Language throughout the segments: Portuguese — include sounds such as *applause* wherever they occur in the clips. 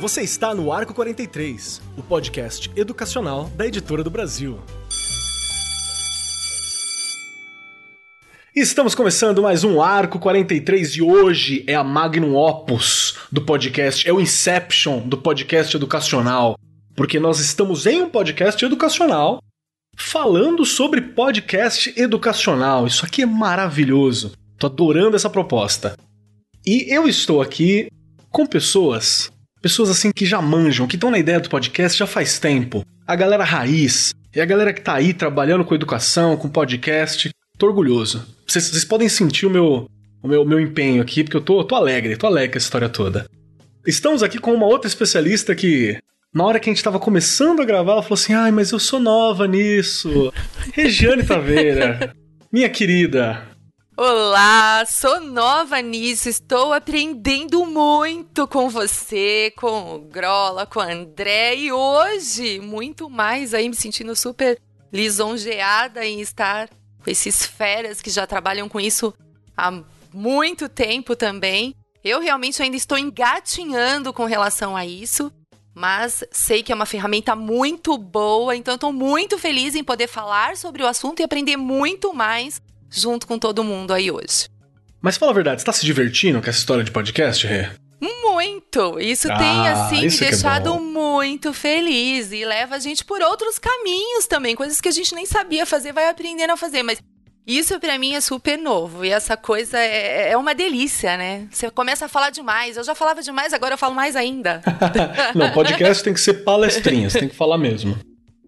Você está no Arco 43, o podcast educacional da Editora do Brasil. Estamos começando mais um Arco 43 e hoje é a Magnum Opus do podcast, é o Inception do podcast educacional, porque nós estamos em um podcast educacional falando sobre podcast educacional. Isso aqui é maravilhoso. Tô adorando essa proposta. E eu estou aqui com pessoas, pessoas assim que já manjam, que estão na ideia do podcast já faz tempo. A galera raiz, e a galera que tá aí trabalhando com educação, com podcast. Tô orgulhoso. Vocês, vocês podem sentir o meu, o meu, meu empenho aqui, porque eu tô, tô alegre, tô alegre com essa história toda. Estamos aqui com uma outra especialista que na hora que a gente tava começando a gravar, ela falou assim: ai, mas eu sou nova nisso. *laughs* Regiane Taveira, minha querida. Olá, sou nova nisso, estou aprendendo muito com você, com o Grola, com o André e hoje, muito mais aí, me sentindo super lisonjeada em estar com esses feras que já trabalham com isso há muito tempo também. Eu realmente ainda estou engatinhando com relação a isso mas sei que é uma ferramenta muito boa, então estou muito feliz em poder falar sobre o assunto e aprender muito mais junto com todo mundo aí hoje. Mas fala a verdade, você tá se divertindo com essa história de podcast, Rê? Muito! Isso Ah, tem, assim, me isso que é deixado bom. muito feliz e leva a gente por outros caminhos também, coisas que a gente nem sabia fazer, vai aprendendo a fazer, mas isso pra mim é super novo e essa coisa é, é uma delícia, né? Você começa a falar demais, eu já falava demais, agora eu falo mais ainda. *laughs* Não, podcast tem que ser palestrinha, você tem que falar mesmo.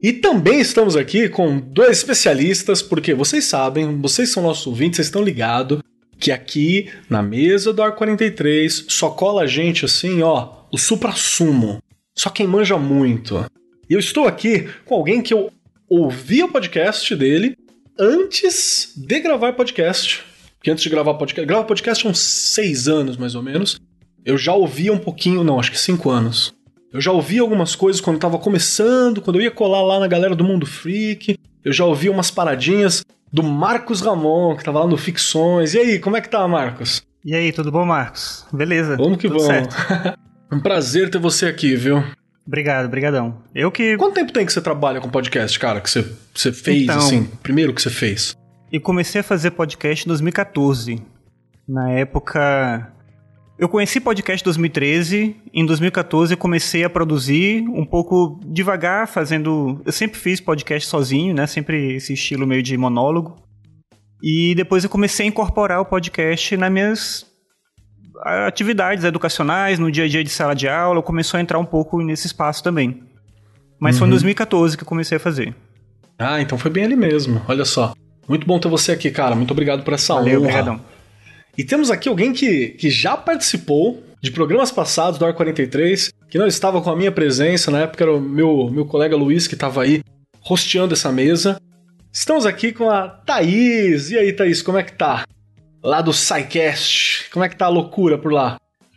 E também estamos aqui com dois especialistas, porque vocês sabem, vocês são nossos ouvintes, vocês estão ligados que aqui na mesa do Ar 43 só cola gente assim, ó, o supra-sumo. Só quem manja muito. E eu estou aqui com alguém que eu ouvi o podcast dele antes de gravar podcast. Porque antes de gravar podcast. Gravar podcast há uns seis anos, mais ou menos. Eu já ouvia um pouquinho, não, acho que cinco anos. Eu já ouvi algumas coisas quando tava começando, quando eu ia colar lá na galera do Mundo Freak. Eu já ouvi umas paradinhas do Marcos Ramon, que tava lá no Ficções. E aí, como é que tá, Marcos? E aí, tudo bom, Marcos? Beleza. Vamos que tudo vamos. *laughs* um prazer ter você aqui, viu? Obrigado, brigadão. Eu que Quanto tempo tem que você trabalha com podcast, cara? Que você, você fez, Então. assim, primeiro que você fez? eu comecei a fazer podcast em 2014. Na época eu conheci podcast em 2013, em 2014 eu comecei a produzir um pouco devagar, fazendo, eu sempre fiz podcast sozinho, né? Sempre esse estilo meio de monólogo. E depois eu comecei a incorporar o podcast nas minhas atividades educacionais, no dia a dia de sala de aula, começou a entrar um pouco nesse espaço também. Mas foi em 2014 que eu comecei a fazer. Ah, então foi bem ali mesmo. Olha só. Muito bom ter você aqui, cara. Muito obrigado por essa Valeu, honra. obrigadão. E temos aqui alguém que, que já participou de programas passados do Ar 43, que não estava com a minha presença, na época era o meu, meu colega Luiz que estava aí rosteando essa mesa. Estamos aqui com a Thaís. E aí, Thaís, como é que tá? Lá do SciCast. Como é que tá a loucura por lá?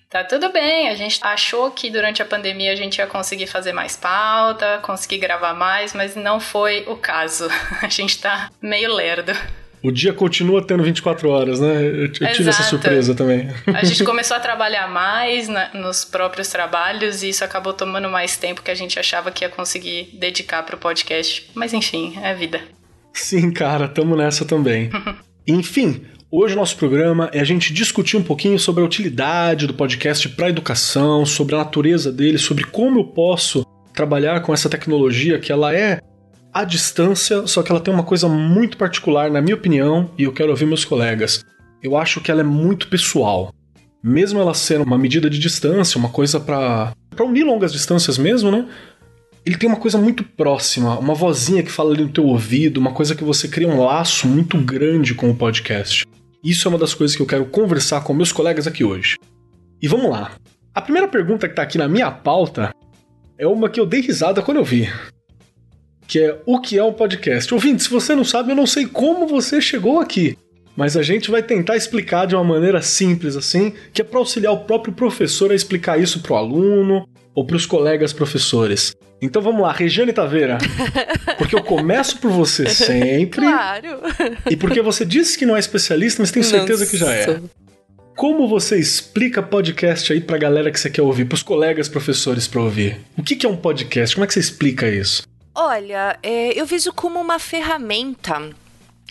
Tá tudo bem, a gente achou que durante a pandemia a gente ia conseguir fazer mais pauta, conseguir gravar mais, mas não foi o caso. *laughs* A gente tá meio lerdo. O dia continua tendo 24 horas, né? Eu, tive essa surpresa também. A gente *laughs* começou a trabalhar mais na- nos próprios trabalhos e isso acabou tomando mais tempo que a gente achava que ia conseguir dedicar pro podcast. Mas enfim, é a vida. Sim, cara, tamo nessa também. *laughs* Enfim, hoje o nosso programa é a gente discutir um pouquinho sobre a utilidade do podcast para educação, sobre a natureza dele, sobre como eu posso trabalhar com essa tecnologia que ela é à distância, só que ela tem uma coisa muito particular, na minha opinião, e eu quero ouvir meus colegas. Eu acho que ela é muito pessoal. Mesmo ela sendo uma medida de distância, uma coisa para para unir longas distâncias mesmo, né? ele tem uma coisa muito próxima, uma vozinha que fala ali no teu ouvido, uma coisa que você cria um laço muito grande com o podcast. Isso é uma das coisas que eu quero conversar com meus colegas aqui hoje. E vamos lá. A primeira pergunta que tá aqui na minha pauta é uma que eu dei risada quando eu vi. Que é o que é um podcast? Ouvinte, se você não sabe, eu não sei como você chegou aqui. Mas a gente vai tentar explicar de uma maneira simples assim, que é para auxiliar o próprio professor a explicar isso pro aluno, ou para os colegas professores? Então vamos lá, Regiane Taveira. *laughs* Porque eu começo por você sempre. Claro. E porque você disse que não é especialista, mas tenho certeza que já é. Como você explica podcast aí pra galera que você quer ouvir, pros colegas professores pra ouvir? O que, que é um podcast? Como é que você explica isso? Olha, é, eu vejo como uma ferramenta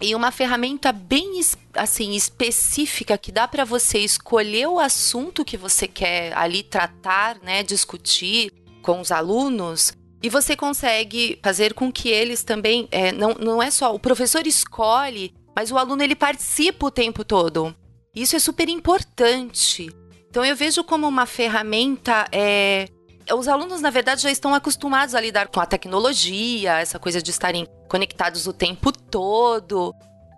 e uma ferramenta bem assim específica que dá para você escolher o assunto que você quer ali tratar, né, discutir com os alunos e você consegue fazer com que eles também é, não, não é só o professor escolhe, mas o aluno ele participa o tempo todo. Isso é super importante. Então eu vejo como uma ferramenta é, os alunos, na verdade, já estão acostumados a lidar com a tecnologia, essa coisa de estarem conectados o tempo todo.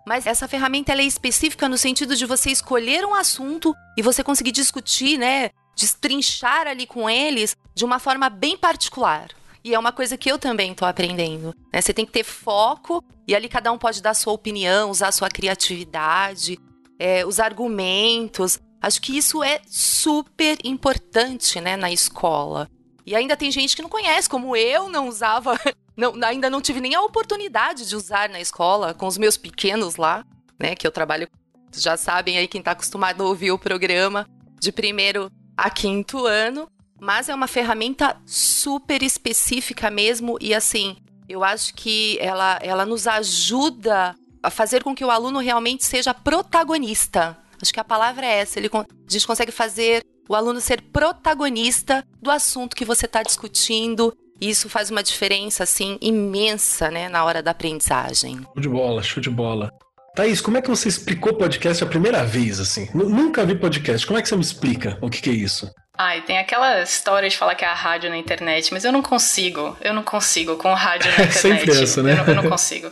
Mas essa ferramenta é específica no sentido de você escolher um assunto e você conseguir discutir, né? Destrinchar ali com eles de uma forma bem particular. E é uma coisa que eu também estou aprendendo. né? Você tem que ter foco e ali cada um pode dar sua opinião, usar sua criatividade, é, os argumentos. Acho que isso é super importante, né, na escola. E ainda tem gente que não conhece, como eu não usava, *laughs* não, ainda não tive nem a oportunidade de usar na escola com os meus pequenos lá, né, que eu trabalho, já sabem aí quem está acostumado a ouvir o programa, de primeiro a quinto ano, mas é uma ferramenta super específica mesmo e assim, eu acho que ela, ela nos ajuda a fazer com que o aluno realmente seja protagonista. Acho que a palavra é essa. Ele, a gente consegue fazer o aluno ser protagonista do assunto que você está discutindo. E isso faz uma diferença, assim, imensa, né, na hora da aprendizagem. Show de bola, show de bola. Thaís, como é que você explicou podcast a primeira vez, assim? Nu- Nunca vi podcast. Como é que você me explica o que, que é isso? Ai, tem aquela história de falar que é a rádio na internet, mas eu não consigo. Eu não consigo com rádio na *laughs* É internet. sempre essa, né? Eu não, eu não consigo.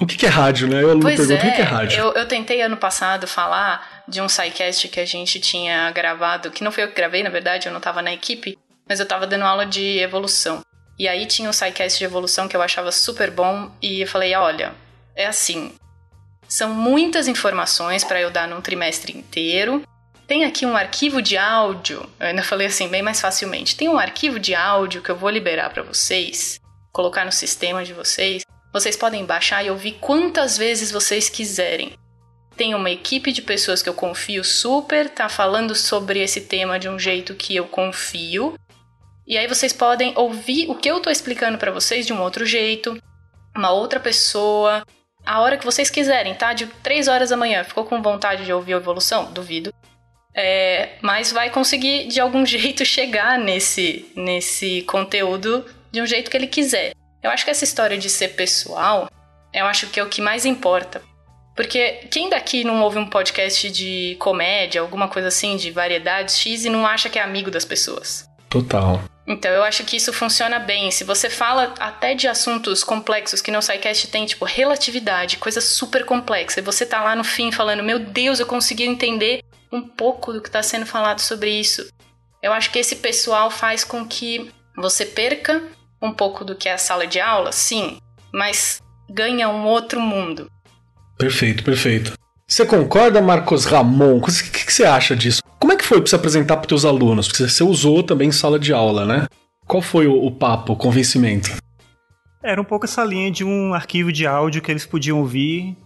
O que, que é rádio, né? Eu Pois pergunto é, o que, que é rádio. Eu, eu tentei ano passado falar de um sidecast que a gente tinha gravado, que não foi eu que gravei, na verdade, eu não tava na equipe, mas eu tava dando aula de evolução. E aí tinha um sidecast de evolução que eu achava super bom, e eu falei, olha, é assim, são muitas informações para eu dar num trimestre inteiro. Tem aqui um arquivo de áudio, eu ainda falei assim, bem mais facilmente. Tem um arquivo de áudio que eu vou liberar para vocês, colocar no sistema de vocês. Vocês podem baixar e ouvir quantas vezes vocês quiserem. Tem uma equipe de pessoas que eu confio super, tá falando sobre esse tema de um jeito que eu confio. E aí vocês podem ouvir o que eu tô explicando para vocês de um outro jeito, uma outra pessoa, a hora que vocês quiserem, tá? De 3 horas da manhã. Ficou com vontade de ouvir a evolução? Duvido. É, mas vai conseguir de algum *laughs* jeito chegar nesse, nesse conteúdo de um jeito que ele quiser. Eu acho que essa história de ser pessoal, eu acho que é o que mais importa. Porque quem daqui não ouve um podcast de comédia, alguma coisa assim, de variedades X e não acha que é amigo das pessoas? Total. Então eu acho que isso funciona bem. Se você fala até de assuntos complexos que no SciCast tem, tipo relatividade, coisa super complexa, e você tá lá no fim falando, meu Deus, eu consegui entender um pouco do que está sendo falado sobre isso. Eu acho que esse pessoal faz com que você perca um pouco do que é a sala de aula, sim, mas ganha um outro mundo. Perfeito, perfeito. Você concorda, Marcos Ramon? O que, que você acha disso? Como é que foi para você apresentar para teus alunos? Porque você usou também em sala de aula, né? Qual foi o, o papo, o convencimento? Era um pouco essa linha de um arquivo de áudio que eles podiam ouvir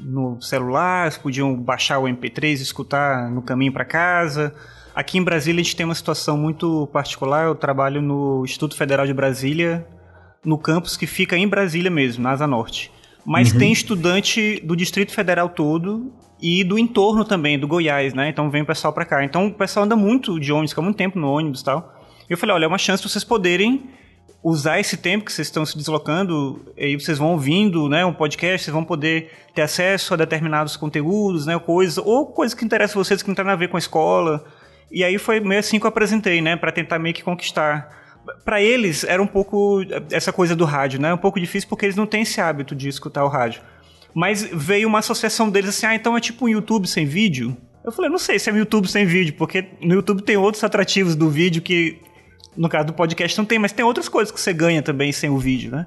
no celular, eles podiam baixar o MP3 e escutar no caminho para casa. Aqui em Brasília a gente tem uma situação muito particular. Eu trabalho no Instituto Federal de Brasília, no campus que fica em Brasília mesmo, na Asa Norte. Mas Uhum. tem estudante do Distrito Federal todo e do entorno também, do Goiás, né? Então vem o pessoal pra cá. Então o pessoal anda muito de ônibus, fica muito tempo no ônibus e tal. Eu falei, olha, é uma chance vocês poderem usar esse tempo que vocês estão se deslocando, e aí vocês vão ouvindo, né, um podcast, vocês vão poder ter acesso a determinados conteúdos, né, coisas, ou coisas que interessam vocês que não tem nada a ver com a escola. E aí foi meio assim que eu apresentei, né, para tentar meio que conquistar. Para eles era um pouco essa coisa do rádio, né, um pouco difícil porque eles não têm esse hábito de escutar o rádio. Mas veio uma associação deles assim, ah, então é tipo um YouTube sem vídeo? Eu falei, não sei se é um YouTube sem vídeo, porque no YouTube tem outros atrativos do vídeo que no caso do podcast não tem, mas tem outras coisas que você ganha também sem o vídeo, né?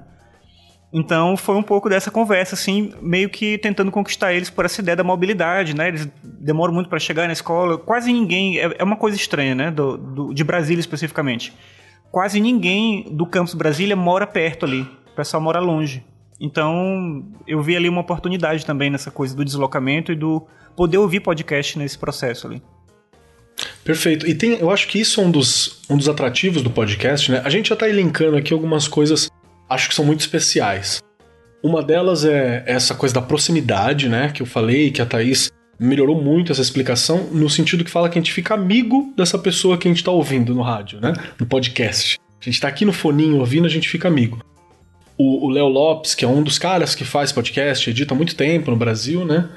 Então foi um pouco dessa conversa, assim, meio que tentando conquistar eles por essa ideia da mobilidade, né? Eles demoram muito para chegar na escola. Quase ninguém. É, é uma coisa estranha, né? Do, do, de Brasília especificamente. Quase ninguém do campus Brasília mora perto ali. O pessoal mora longe. Então eu vi ali uma oportunidade também nessa coisa do deslocamento e do poder ouvir podcast nesse processo ali. Perfeito. E tem, eu acho que isso é um dos, um dos atrativos do podcast, né? A gente já está elencando aqui algumas coisas, acho que são muito especiais. Uma delas é essa coisa da proximidade, né? Que eu falei, que a Thaís melhorou muito essa explicação, no sentido que fala que a gente fica amigo dessa pessoa que a gente está ouvindo no rádio, né? No podcast. A gente está aqui no foninho ouvindo, a gente fica amigo. O Léo Lopes, que é um dos caras que faz podcast, edita há muito tempo no Brasil, né?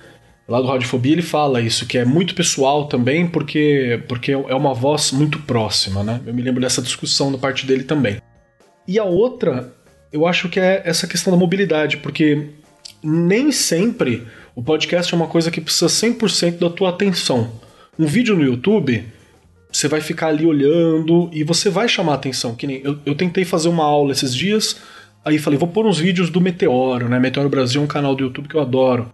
lá do Radiofobia ele fala isso, que é muito pessoal também, porque, porque é uma voz muito próxima, né? Eu me lembro dessa discussão da parte dele também. E a outra, eu acho que é essa questão da mobilidade, porque nem sempre o podcast é uma coisa que precisa 100% da tua atenção. Um vídeo no YouTube, você vai ficar ali olhando e você vai chamar atenção. Que nem eu, eu tentei fazer uma aula esses dias, aí falei, vou pôr uns vídeos do Meteoro, né? Meteoro Brasil é um canal do YouTube que eu adoro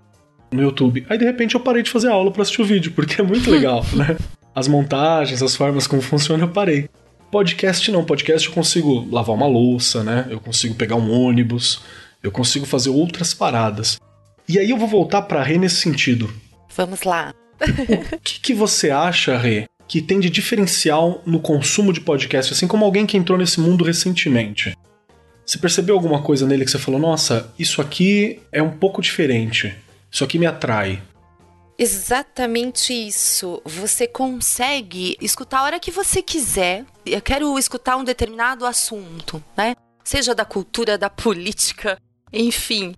no YouTube. Aí de repente eu parei de fazer aula para assistir o vídeo, porque é muito legal, *laughs* né? As montagens, as formas como funciona, eu parei. Podcast não, podcast eu consigo lavar uma louça, né? Eu consigo pegar um ônibus, eu consigo fazer outras paradas. E aí eu vou voltar para Rê nesse sentido. Vamos lá. o que, que você acha, Rê, que tem de diferencial no consumo de podcast, assim como alguém que entrou nesse mundo recentemente? Você percebeu alguma coisa nele que você falou, nossa, isso aqui é um pouco diferente? Isso aqui me atrai. Exatamente isso. Você consegue escutar a hora que você quiser. Eu quero escutar um determinado assunto, né? Seja da cultura, da política, enfim.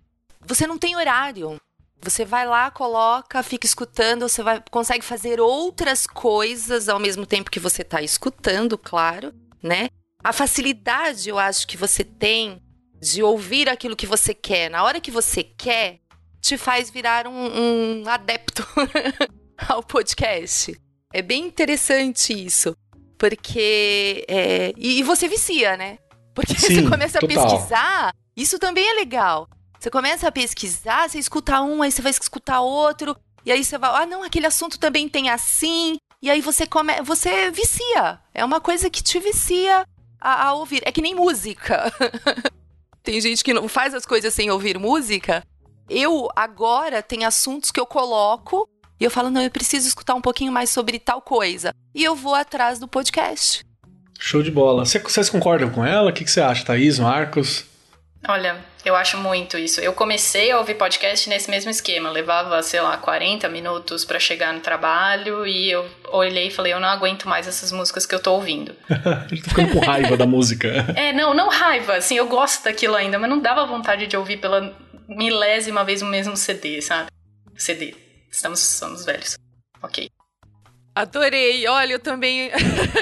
Você não tem horário. Você vai lá, coloca, fica escutando, você vai, consegue fazer outras coisas ao mesmo tempo que você está escutando, claro, né? A facilidade, eu acho, que você tem de ouvir aquilo que você quer na hora que você quer te faz virar um, um adepto *laughs* ao podcast. É bem interessante isso. Porque. É, e, e, você vicia, né? Porque *laughs* Sim, você começa a total. pesquisar. Isso também é legal. Você começa a pesquisar, você escuta um, aí você vai escutar outro. E aí você vai, ah, não, aquele assunto também tem assim. E aí você come, você vicia. É uma coisa que te vicia a, a ouvir. É que nem música. *laughs* tem gente que não faz as coisas sem ouvir música. Eu agora tem assuntos que eu coloco e eu falo, não, eu preciso escutar um pouquinho mais sobre tal coisa. E eu vou atrás do podcast. Show de bola. Vocês concordam com ela? O que você acha, Thaís, Marcos? Olha, eu acho muito isso. Eu comecei a ouvir podcast nesse mesmo esquema. Levava, sei lá, 40 minutos para chegar no trabalho e eu olhei e falei, eu não aguento mais essas músicas que eu tô ouvindo. *laughs* Ele tá ficando com raiva da música. É, não, não raiva. Assim, eu gosto daquilo ainda, mas não dava vontade de ouvir pela milésima vez o mesmo CD, sabe? CD. Estamos somos velhos. Ok. Adorei. Olha, eu também.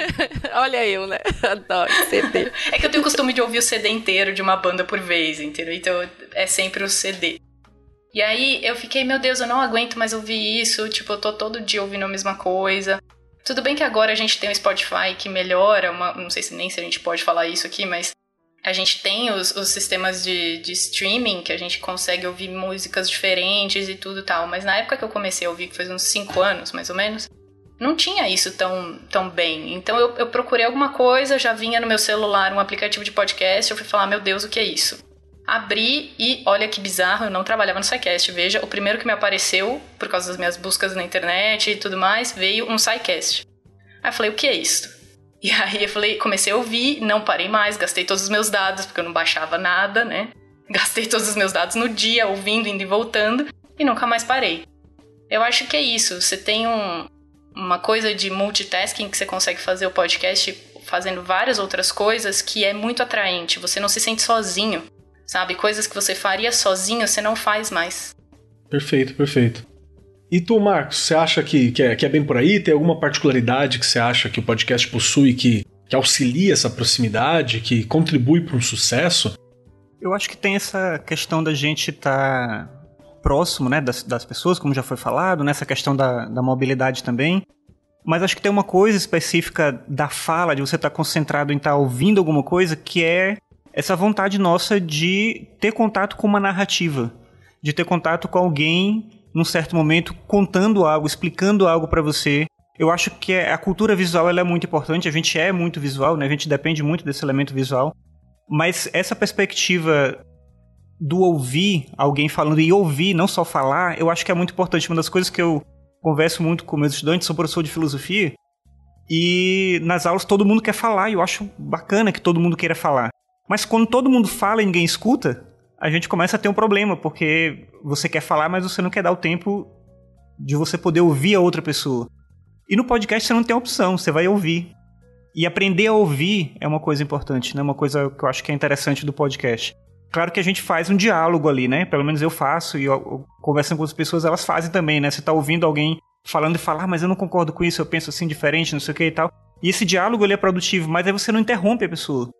*laughs* Olha eu, né? Adoro CD. é que eu tenho o costume de ouvir o CD inteiro de uma banda por vez, entendeu? Então é sempre o CD. E aí eu fiquei, meu Deus, eu não aguento mais ouvir isso. Tipo, eu tô todo dia ouvindo a mesma coisa. Tudo bem que agora a gente tem o Spotify que melhora, uma, não sei se nem se a gente pode falar isso aqui, mas a gente tem os, os sistemas de, de, streaming que a gente consegue ouvir músicas diferentes e tudo tal. Mas na época que eu comecei a ouvir, que faz uns 5 anos mais ou menos, não tinha isso tão, tão bem. Então eu, eu procurei alguma coisa, já vinha no meu celular um aplicativo de podcast, eu fui falar, meu Deus, o que é isso? Abri e olha que bizarro, eu não trabalhava no SciCast. Veja, o primeiro que me apareceu, por causa das minhas buscas na internet e tudo mais, veio um SciCast. Aí eu falei, o que é isso? E *laughs* aí eu falei, comecei a ouvir, não parei mais, gastei todos os meus dados, porque eu não baixava nada, né? *laughs* Gastei todos os meus dados no dia, ouvindo, indo e voltando, e nunca mais parei. Eu acho que é isso. Você tem um, uma coisa de multitasking que você consegue fazer o podcast fazendo várias outras coisas que é muito atraente. Você não se sente sozinho, sabe? Coisas que você faria sozinho, você não faz mais. Perfeito, perfeito. E tu, Marcos, você acha que, que, é, que é bem por aí? Tem alguma particularidade que você acha que o podcast possui que, que auxilia essa proximidade, que contribui para um sucesso? Eu acho que tem essa questão da gente estar tá próximo né, das, das pessoas, como já foi falado, nessa questão da, da mobilidade também. Mas acho que tem uma coisa específica da fala, de você estar tá concentrado em estar tá ouvindo alguma coisa, que é essa vontade nossa de ter contato com uma narrativa, de ter contato com alguém num certo momento contando algo, explicando algo para você. Eu acho que é, a cultura visual ela é muito importante, a gente é muito visual, né? A gente depende muito desse elemento visual. Mas essa perspectiva do ouvir alguém falando e ouvir, não só falar, eu acho que é muito importante. Uma das coisas que eu converso muito com meus estudantes, sou professor de filosofia, e nas aulas todo mundo quer falar, e eu acho bacana que todo mundo queira falar. Mas quando todo mundo fala e ninguém escuta, a gente começa a ter um problema, porque você quer falar, mas você não quer dar o tempo de você poder ouvir a outra pessoa. E no podcast você não tem opção, você vai ouvir. E aprender a ouvir é uma coisa importante, né? Uma coisa que eu acho que é interessante do podcast. Claro que a gente faz um diálogo ali, né? Pelo menos eu faço e eu, eu, conversando com as pessoas, elas fazem também, né? Você tá ouvindo alguém falando e falar, ah, mas eu não concordo com isso, eu penso assim diferente, não sei o que e tal. E esse diálogo ele é produtivo, mas aí você não interrompe a pessoa.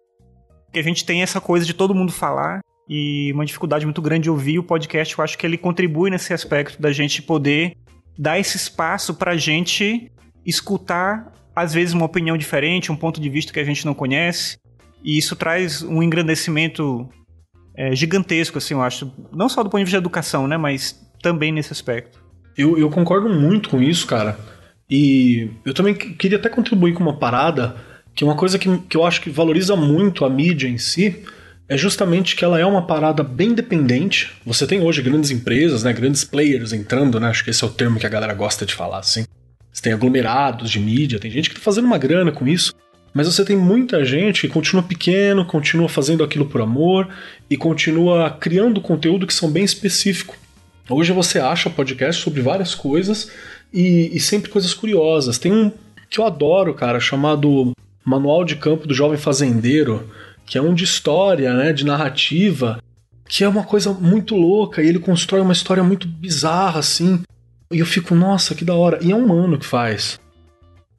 Porque a gente tem essa coisa de todo mundo falar e uma dificuldade muito grande de ouvir o podcast. Eu acho que ele contribui nesse aspecto da gente poder dar esse espaço para a gente escutar, às vezes, uma opinião diferente, um ponto de vista que a gente não conhece. E isso traz um engrandecimento é, gigantesco, assim, eu acho. Não só do ponto de vista da educação, né? Mas também nesse aspecto. Eu, eu concordo muito com isso, cara. E eu também queria até contribuir com uma parada que uma coisa que, que eu acho que valoriza muito a mídia em si é justamente que ela é uma parada bem dependente. Você tem hoje grandes empresas, né, grandes players entrando, né, acho que esse é o termo que a galera gosta de falar, assim. Você tem aglomerados de mídia, tem gente que está fazendo uma grana com isso, mas você tem muita gente que continua pequeno, continua fazendo aquilo por amor e continua criando conteúdo que são bem específico. Hoje você acha podcast sobre várias coisas e, e sempre coisas curiosas. Tem um que eu adoro, cara, chamado Manual de Campo do Jovem Fazendeiro, que é um de história, né, de narrativa, que é uma coisa muito louca, e ele constrói uma história muito bizarra, assim. E eu fico, nossa, que da hora. E é um mano que faz.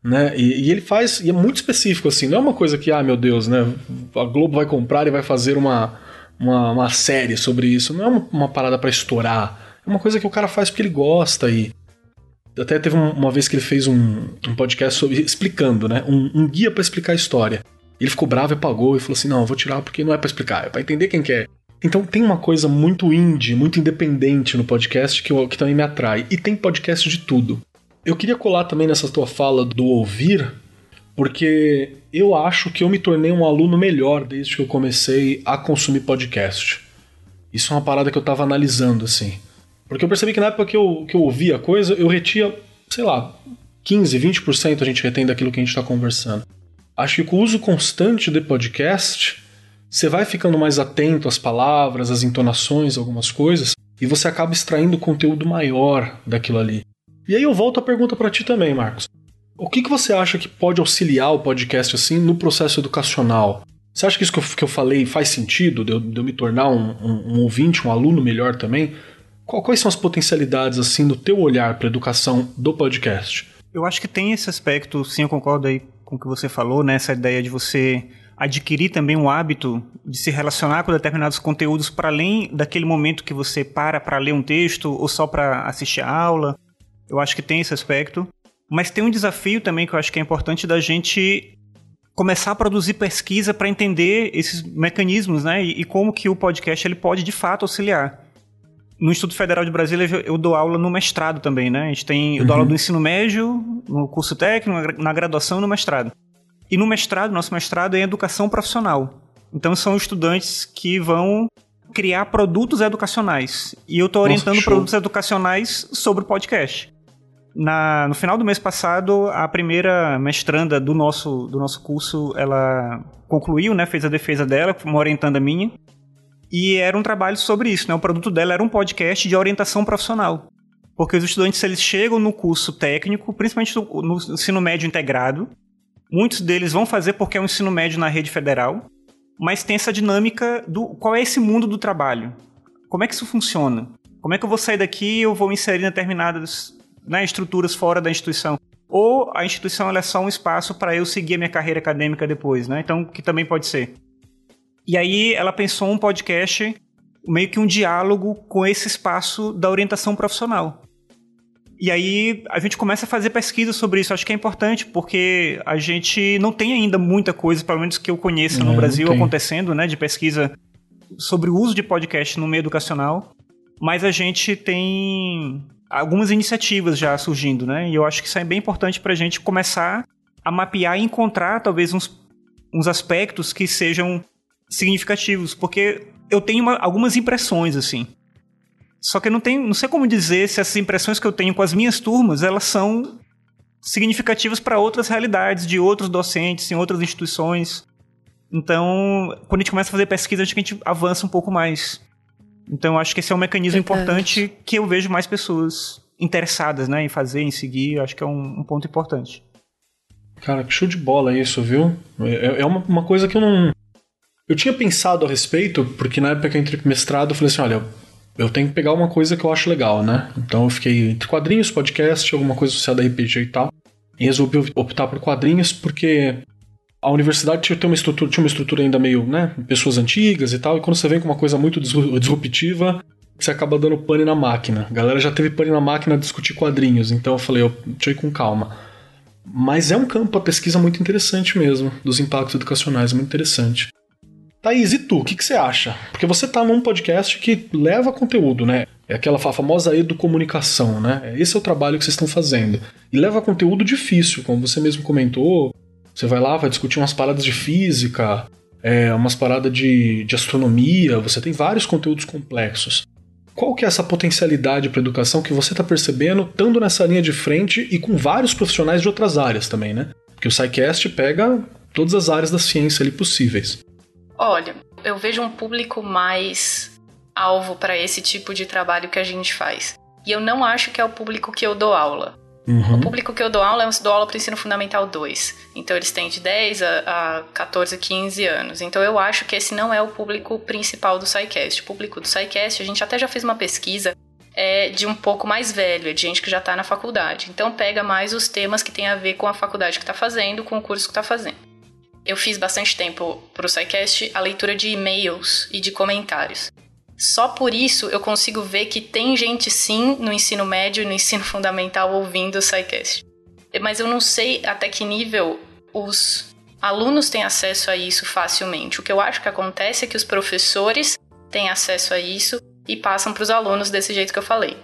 Né? E, e, ele faz, e é muito específico, assim, não é uma coisa que, ah, meu Deus, né? A Globo vai comprar e vai fazer uma, uma, uma série sobre isso. Não é uma, uma parada para estourar. É uma coisa que o cara faz porque ele gosta e até teve uma vez que ele fez um, um podcast sobre, explicando, né? Um, um guia para explicar a história. Ele ficou bravo e apagou e falou assim: não, eu vou tirar porque não é para explicar, é pra entender quem quer. Então tem uma coisa muito indie, muito independente no podcast que, que também me atrai. E tem podcast de tudo. Eu queria colar também nessa tua fala do ouvir, porque eu acho que eu me tornei um aluno melhor desde que eu comecei a consumir podcast. Isso é uma parada que eu tava analisando, assim. Porque eu percebi que na época que eu, que eu ouvia a coisa, eu retia, sei lá, 15, 20% a gente retém daquilo que a gente está conversando. Acho que com o uso constante de podcast, você vai ficando mais atento às palavras, às entonações, algumas coisas, e você acaba extraindo conteúdo maior daquilo ali. E aí eu volto a pergunta para ti também, Marcos. O que, que você acha que pode auxiliar o podcast assim no processo educacional? Você acha que isso que eu, que eu falei faz sentido, de eu, de eu me tornar um, um, um ouvinte, um aluno melhor também? Quais são as potencialidades, assim, no teu olhar para a educação do podcast? Eu acho que tem esse aspecto, sim, eu concordo aí com o que você falou, né? Essa ideia de você adquirir também um hábito de se relacionar com determinados conteúdos para além daquele momento que você para para ler um texto ou só para assistir a aula. Eu acho que tem esse aspecto. Mas tem um desafio também que eu acho que é importante da gente começar a produzir pesquisa para entender esses mecanismos, né? E, e, como que o podcast ele pode de fato auxiliar no Instituto Federal de Brasília eu dou aula no mestrado também, né? A gente tem, eu dou aula do uhum. ensino médio, no curso técnico, na graduação e no mestrado. E no mestrado, nosso mestrado é em educação profissional. Então são estudantes que vão criar produtos educacionais. E eu estou orientando Nossa, produtos educacionais sobre o podcast. Na, no final do mês passado, a primeira mestranda do nosso, do nosso curso, ela concluiu, né? Fez a defesa dela, uma orientanda minha. E era um trabalho sobre isso, né? O produto dela era um podcast de orientação profissional. Porque os estudantes, eles chegam no curso técnico, principalmente no, no ensino médio integrado, muitos deles vão fazer porque é um ensino médio na rede federal, mas tem essa dinâmica do qual é esse mundo do trabalho. Como é que isso funciona? Como é que eu vou sair daqui e eu vou inserir determinadas né, estruturas fora da instituição? Ou a instituição é só um espaço para eu seguir a minha carreira acadêmica depois, né? Então, que também pode ser. E aí ela pensou um podcast, meio que um diálogo com esse espaço da orientação profissional. E aí a gente começa a fazer pesquisa sobre isso. Acho que é importante, porque a gente não tem ainda muita coisa, pelo menos que eu conheça no Brasil, acontecendo, né, de pesquisa sobre o uso de podcast no meio educacional. Mas a gente tem algumas iniciativas já surgindo, né? E eu acho que isso é bem importante para a gente começar a mapear e encontrar talvez uns, uns aspectos que sejam significativos, porque eu tenho uma, algumas impressões assim. Só que eu não tenho, não sei como dizer se essas impressões que eu tenho com as minhas turmas, elas são significativas para outras realidades de outros docentes em outras instituições. Então, quando a gente começa a fazer pesquisa, acho que a gente avança um pouco mais. Então, eu acho que esse é um mecanismo Verdade. importante que eu vejo mais pessoas interessadas né, em fazer, em seguir. Acho que é um, um ponto importante. Cara, que show de bola isso, viu? É, é uma, uma coisa que eu não. Eu tinha pensado a respeito, porque na época que eu entrei pro mestrado, eu falei assim: olha, eu tenho que pegar uma coisa que eu acho legal, né? Então eu fiquei entre quadrinhos, podcast, alguma coisa associada a RPG e tal. E resolvi optar por quadrinhos porque a universidade tinha uma estrutura, tinha uma estrutura ainda meio, né? Pessoas antigas e tal. E quando você vem com uma coisa muito disruptiva, você acaba dando pane na máquina. A galera já teve pane na máquina discutir quadrinhos. Então eu falei, eu, deixa eu ir com calma. Mas é um campo, a pesquisa muito interessante mesmo, dos impactos educacionais, muito interessante. Thaís, e tu, o que, que, você acha? Porque você tá num podcast que leva conteúdo, né? É aquela famosa educomunicação, né? Esse é o trabalho que vocês estão fazendo. E leva conteúdo difícil, como você mesmo comentou. Você vai lá, vai discutir umas paradas de física, é, umas paradas de, de astronomia, você tem vários conteúdos complexos. Qual que é essa potencialidade para educação que você está percebendo, estando nessa linha de frente e com vários profissionais de outras áreas também, né? Porque o SciCast pega todas as áreas da ciência ali possíveis. Olha, eu vejo um público mais alvo para esse tipo de trabalho que a gente faz. E eu não acho que é o público que eu dou aula. Uhum. O público que eu dou aula é eu dou aula para o ensino fundamental 2. Então eles têm de 10 a, a 14, 15 anos. Então eu acho que esse não é o público principal do SciCast. O público do SciCast, a gente até já fez uma pesquisa é de um pouco mais velho, é de gente que já está na faculdade. Então pega mais os temas que tem a ver com a faculdade que está fazendo, com o curso que está fazendo eu fiz bastante tempo para o SciCast a leitura de e-mails e de comentários. Só por isso eu consigo ver que tem gente sim no ensino médio e no ensino *laughs* fundamental ouvindo o SciCast. Mas eu não sei até que nível os alunos têm acesso a isso facilmente. O que eu acho que acontece é que os professores têm acesso a isso e passam para os alunos desse jeito que eu falei.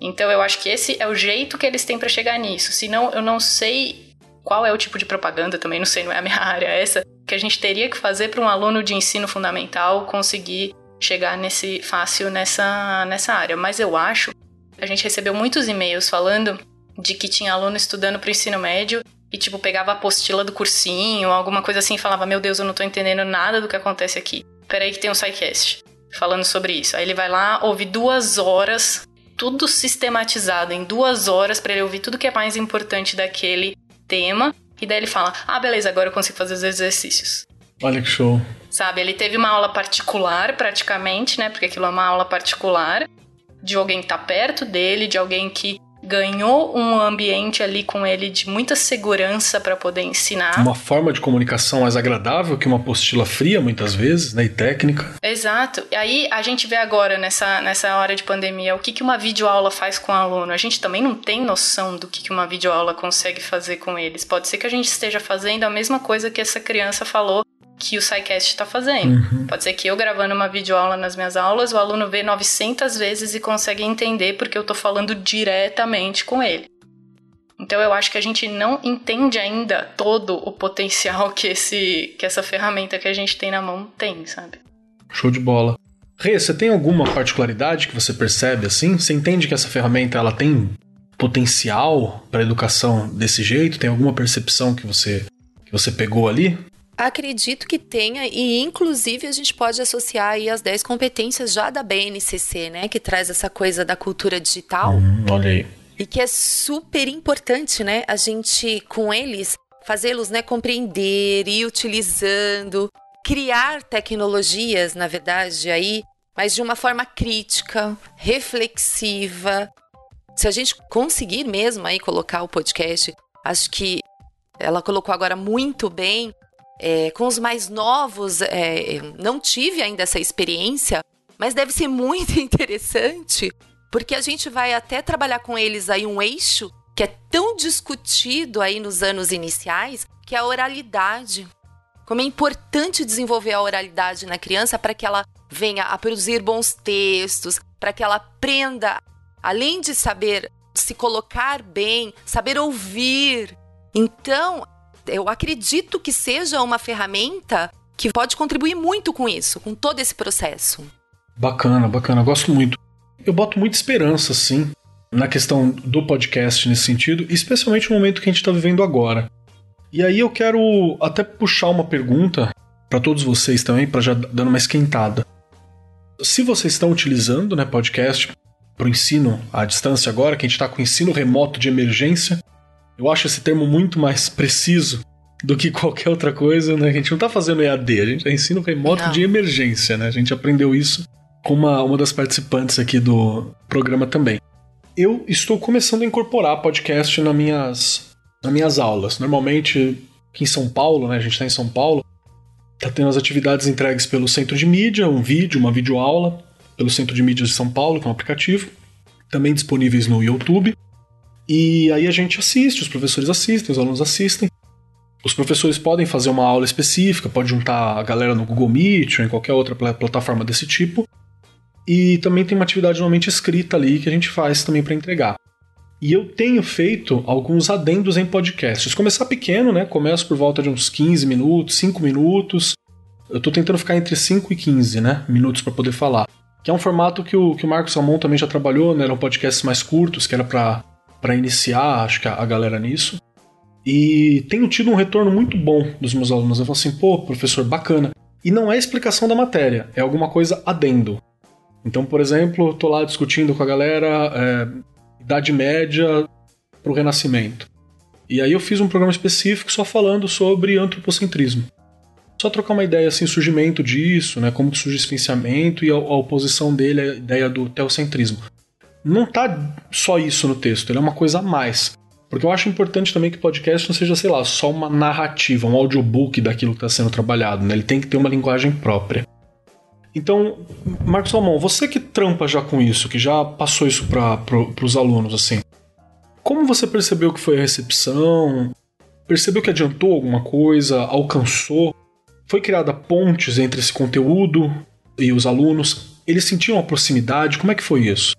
Então eu acho que esse é o jeito que eles têm para chegar nisso. Senão eu não sei qual é o tipo de propaganda, também não sei, não é a minha *laughs* área essa, que a gente teria que fazer para um aluno de ensino fundamental conseguir chegar nesse fácil nessa, nessa área. Mas eu acho, a gente recebeu muitos e-mails falando de que tinha aluno estudando para o ensino médio e, tipo, pegava a apostila do cursinho, alguma coisa assim, e falava: Meu Deus, eu não tô entendendo nada do que acontece aqui. Peraí, que tem um SciCast falando sobre isso. Aí ele vai lá, ouve duas horas, tudo sistematizado em duas horas, para ele ouvir tudo que é mais importante daquele tema, e daí ele fala: Ah, beleza, agora eu consigo fazer os exercícios. Olha que show. Sabe, ele teve uma aula particular, praticamente, né? Porque aquilo é uma aula particular, de alguém que tá perto dele, de alguém que ganhou um ambiente ali com ele de muita segurança para poder ensinar. Uma forma de comunicação mais agradável que uma apostila fria, muitas vezes, né? E técnica. Exato. E aí a gente vê agora, nessa, nessa hora de pandemia, o que, que uma videoaula faz com o aluno. A gente também não tem noção do que, que uma videoaula consegue fazer com eles. Pode ser que a gente esteja fazendo a mesma coisa que essa criança falou que o SciCast está fazendo. Uhum. Pode ser que eu gravando uma videoaula nas minhas aulas, o aluno vê 900 vezes e consegue entender porque eu estou falando diretamente com ele. Então eu acho que a gente não entende ainda todo o potencial que, esse, que essa ferramenta que a gente tem na mão tem, sabe? Show de bola. Rê, você tem alguma particularidade que você percebe assim? Você entende que essa ferramenta ela tem potencial para educação desse jeito? Tem alguma percepção que você que você pegou ali? Acredito que tenha, e inclusive a gente pode associar aí as 10 competências já da BNCC, né? Que traz essa coisa da cultura digital. Hum, olha aí. E que é super importante, né? A gente, com eles, fazê-los né, compreender, ir utilizando, criar tecnologias, na verdade, aí, mas de uma forma crítica, reflexiva. Se a gente conseguir mesmo aí colocar o podcast, acho que ela colocou agora muito bem é, com os mais novos, é, não tive ainda essa experiência, mas deve ser muito *laughs* interessante porque a gente vai até trabalhar com eles aí um eixo que é tão discutido aí nos anos iniciais, que é a oralidade. Como é importante desenvolver a oralidade na criança para que ela venha a produzir bons textos, para que ela aprenda, além de saber se colocar bem, saber ouvir. Então, eu acredito que seja uma ferramenta que pode contribuir muito com isso, com todo esse processo. Bacana, bacana, gosto muito. Eu boto muita esperança, sim, na questão do podcast nesse sentido, especialmente no momento que a gente está vivendo agora. E aí eu quero até puxar uma pergunta para todos vocês também, para já dando uma esquentada. Se vocês estão utilizando né, podcast para o ensino à distância agora, que a gente está com ensino remoto de emergência, eu acho esse termo muito mais preciso do que *laughs* qualquer outra coisa, né? A gente não está fazendo EAD, a gente é ensino remoto não. de emergência, né? A gente aprendeu isso com uma, uma das participantes aqui do programa também. Eu estou começando a incorporar podcast nas minhas, nas minhas aulas. Normalmente, aqui em São Paulo, né? A gente está em São Paulo, tá tendo as atividades entregues pelo Centro de Mídia, um vídeo, uma videoaula, pelo Centro de Mídia de São Paulo, que é um aplicativo, também disponíveis no YouTube. E aí a gente assiste, os professores assistem, os alunos assistem. Os professores podem fazer uma aula específica, pode juntar a galera no Google Meet ou em qualquer outra plataforma desse tipo. E também tem uma atividade normalmente escrita ali que a gente faz também para entregar. E eu tenho feito alguns adendos em podcasts. Começar pequeno, né? Começo por volta de uns 15 minutos, 5 minutos. Eu estou tentando ficar entre 5 e 15 né, minutos para poder falar. Que é um formato que o, que o Marcos Salmon também já trabalhou, né? Eram podcasts mais curtos, que era para iniciar, acho que a, a galera nisso. E tenho tido um retorno muito bom dos meus alunos. Eu falo assim, pô, professor, bacana. E não é explicação da matéria, é alguma coisa adendo. Então, por exemplo, tô lá discutindo com a galera é, Idade Média pro Renascimento. E aí eu fiz um programa específico só falando sobre antropocentrismo. Só trocar uma ideia assim, surgimento disso, né, como surge esse pensamento e a, a oposição dele à ideia do teocentrismo. Não tá só isso no texto, ele é uma coisa a mais. Porque eu acho importante também que o podcast não seja, sei lá, só uma narrativa, um audiobook daquilo que está sendo trabalhado, né? Ele tem que ter uma linguagem própria. Então, Marcos Salmão, você que trampa já com isso, que já passou isso para pro, os alunos, assim, como você percebeu que foi a recepção? Percebeu que adiantou alguma coisa? Alcançou? Foi criada pontes entre esse conteúdo e os alunos? Eles sentiam a proximidade? Como é que foi isso?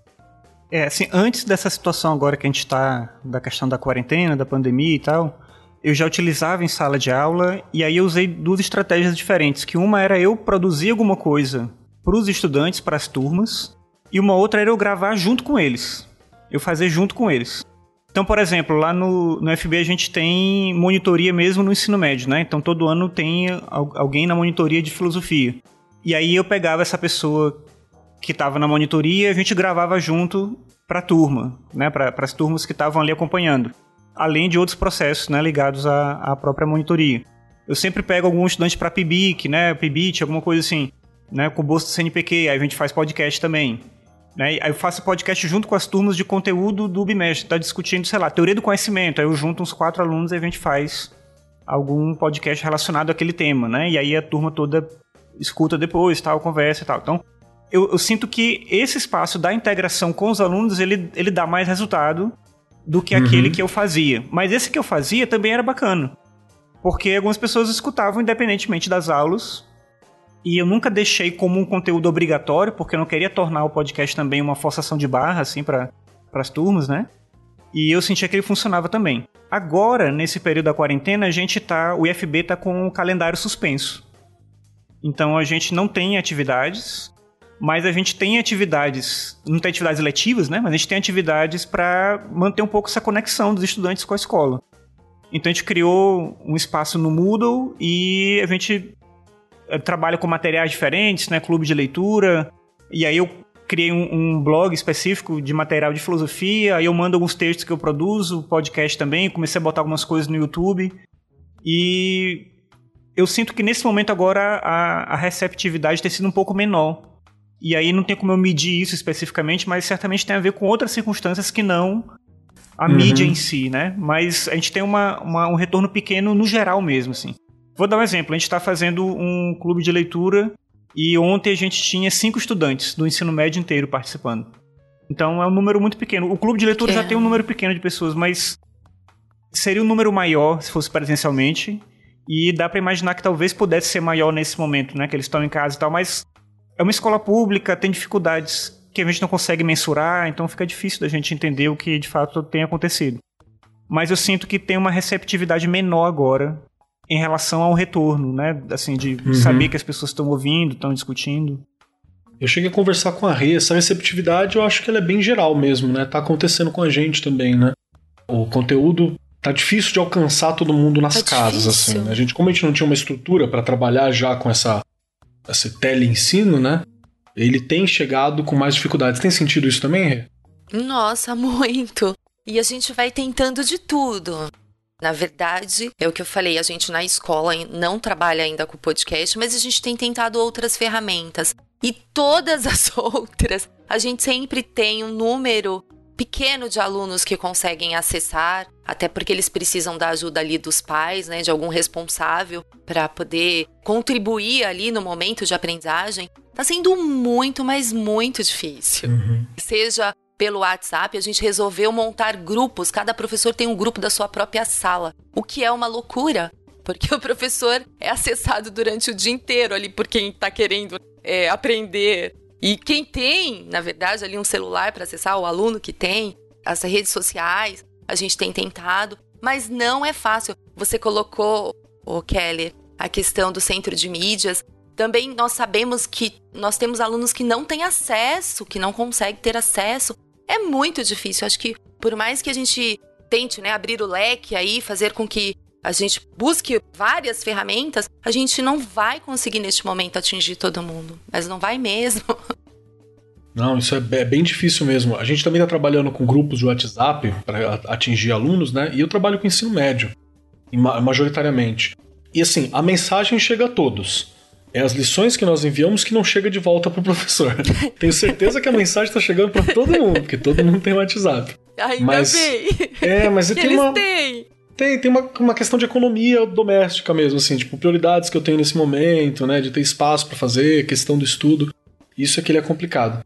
É, assim, antes dessa situação agora que a gente está, da questão da quarentena, da pandemia e tal, eu já utilizava em sala de aula e aí eu usei duas estratégias diferentes, que uma era eu produzir alguma coisa para os estudantes, para as turmas, e uma outra era eu gravar junto com eles. Eu fazer junto com eles. Então, por exemplo, lá no, no FB a gente tem monitoria mesmo no ensino médio, né? Então todo ano tem alguém na monitoria de filosofia. E aí eu pegava essa pessoa que estava na monitoria a gente gravava junto para a turma, né? Para as turmas que estavam ali acompanhando além de outros processos né, ligados à, à própria monitoria. Eu sempre pego algum estudante para PIBIC, né, PIBIT, alguma coisa assim, né, com o bolsa do CNPq, aí a gente faz podcast também. Né, aí eu faço podcast junto com as turmas de conteúdo do bimestre, está discutindo, sei lá, teoria do conhecimento, aí eu junto uns quatro alunos e a gente faz algum podcast relacionado àquele tema, né, e aí a turma toda escuta depois, tal, conversa e tal. Então, eu, eu sinto que esse espaço da integração com os alunos, ele, ele dá mais resultado do que uhum. aquele que eu fazia. Mas esse que eu fazia também era bacana. Porque algumas pessoas escutavam independentemente das aulas. E eu nunca deixei como um conteúdo obrigatório, porque eu não queria tornar o podcast também uma forçação de barra, assim, para as turmas, né? E eu sentia que ele funcionava também. Agora, nesse período da quarentena, a gente tá. O IFB tá com o calendário suspenso. Então a gente não tem atividades mas a gente tem atividades, não tem atividades letivas, né? Mas a gente tem atividades para manter um pouco essa conexão dos estudantes com a escola. Então a gente criou um espaço no Moodle e a gente eh, trabalha com materiais diferentes, né? Clube de leitura. E aí eu criei um, um, blog específico de material de filosofia. Aí eu mando alguns textos que eu produzo, podcast também. Comecei a botar algumas coisas no YouTube. E eu sinto que nesse momento agora a, a receptividade tem sido um pouco menor e aí não tem como eu medir isso especificamente, mas certamente tem a ver com outras circunstâncias que não a uhum. mídia em si, né? Mas a gente tem uma, uma, um retorno pequeno no geral mesmo, assim. Vou dar um exemplo. A gente está fazendo um clube de leitura e ontem a gente tinha cinco estudantes do ensino médio inteiro participando. Então é um número muito pequeno. O clube de leitura é. já tem um número pequeno de pessoas, mas seria um número maior se fosse presencialmente. E dá para imaginar que talvez pudesse ser maior nesse momento, né? Que eles estão em casa e tal, mas é uma escola pública, tem dificuldades que a gente não consegue mensurar, então fica difícil da gente entender o que de fato tem acontecido. Mas eu sinto que tem uma receptividade menor agora em relação ao retorno, né? Assim, de uhum. saber que as pessoas estão ouvindo, estão discutindo. Eu cheguei a conversar com a Rê, essa receptividade eu acho que ela é bem geral mesmo, né? Tá acontecendo com a gente também, né? O conteúdo tá difícil de alcançar todo mundo nas tá casas, difícil. assim. Né? A gente, como a gente não tinha uma estrutura para trabalhar já com essa esse teleensino, né? Ele tem chegado com mais dificuldades. Tem sentido isso também, Rê? Nossa, *laughs* muito. E a gente vai tentando de tudo. Na verdade, é o que eu falei, a gente na escola não trabalha ainda com podcast, mas a gente tem tentado outras ferramentas. E todas as *laughs* outras, a gente sempre tem um número pequeno de alunos que conseguem acessar, até porque eles precisam da ajuda ali dos pais, né, de algum responsável para poder contribuir ali no momento de aprendizagem. Tá sendo muito, mas muito difícil. Uhum. Seja pelo WhatsApp, a gente resolveu montar grupos, cada professor tem um grupo da sua própria sala, o que é uma loucura, porque o professor é acessado durante o dia inteiro ali por quem está querendo é, aprender e quem tem, na verdade, ali um celular para acessar, o aluno que tem, as redes sociais, a gente tem tentado, mas não é fácil. Você colocou, o Keller, a questão do centro de mídias. Também nós sabemos que nós temos alunos que não têm acesso, que não conseguem ter acesso. É muito difícil. Acho que por mais que a gente tente né, abrir o leque aí, fazer com que a gente busque várias ferramentas, a gente não vai conseguir neste momento atingir todo mundo. Mas não vai mesmo. *laughs* Não, isso é, é bem difícil mesmo. A gente também está trabalhando com grupos de WhatsApp para atingir alunos, né? E eu trabalho com ensino médio, majoritariamente. E assim, a mensagem chega a todos. É as lições que nós enviamos que não chega de volta pro *laughs* professor. Tenho certeza que a mensagem está chegando para todo mundo, porque todo mundo tem WhatsApp. Ainda mas, bem. É, mas *laughs* que tem eles uma. Têm. Tem, tem uma, uma questão de economia doméstica mesmo, assim, tipo, prioridades que eu tenho nesse momento, né? De ter espaço para fazer, questão do estudo. Isso é que ele é complicado.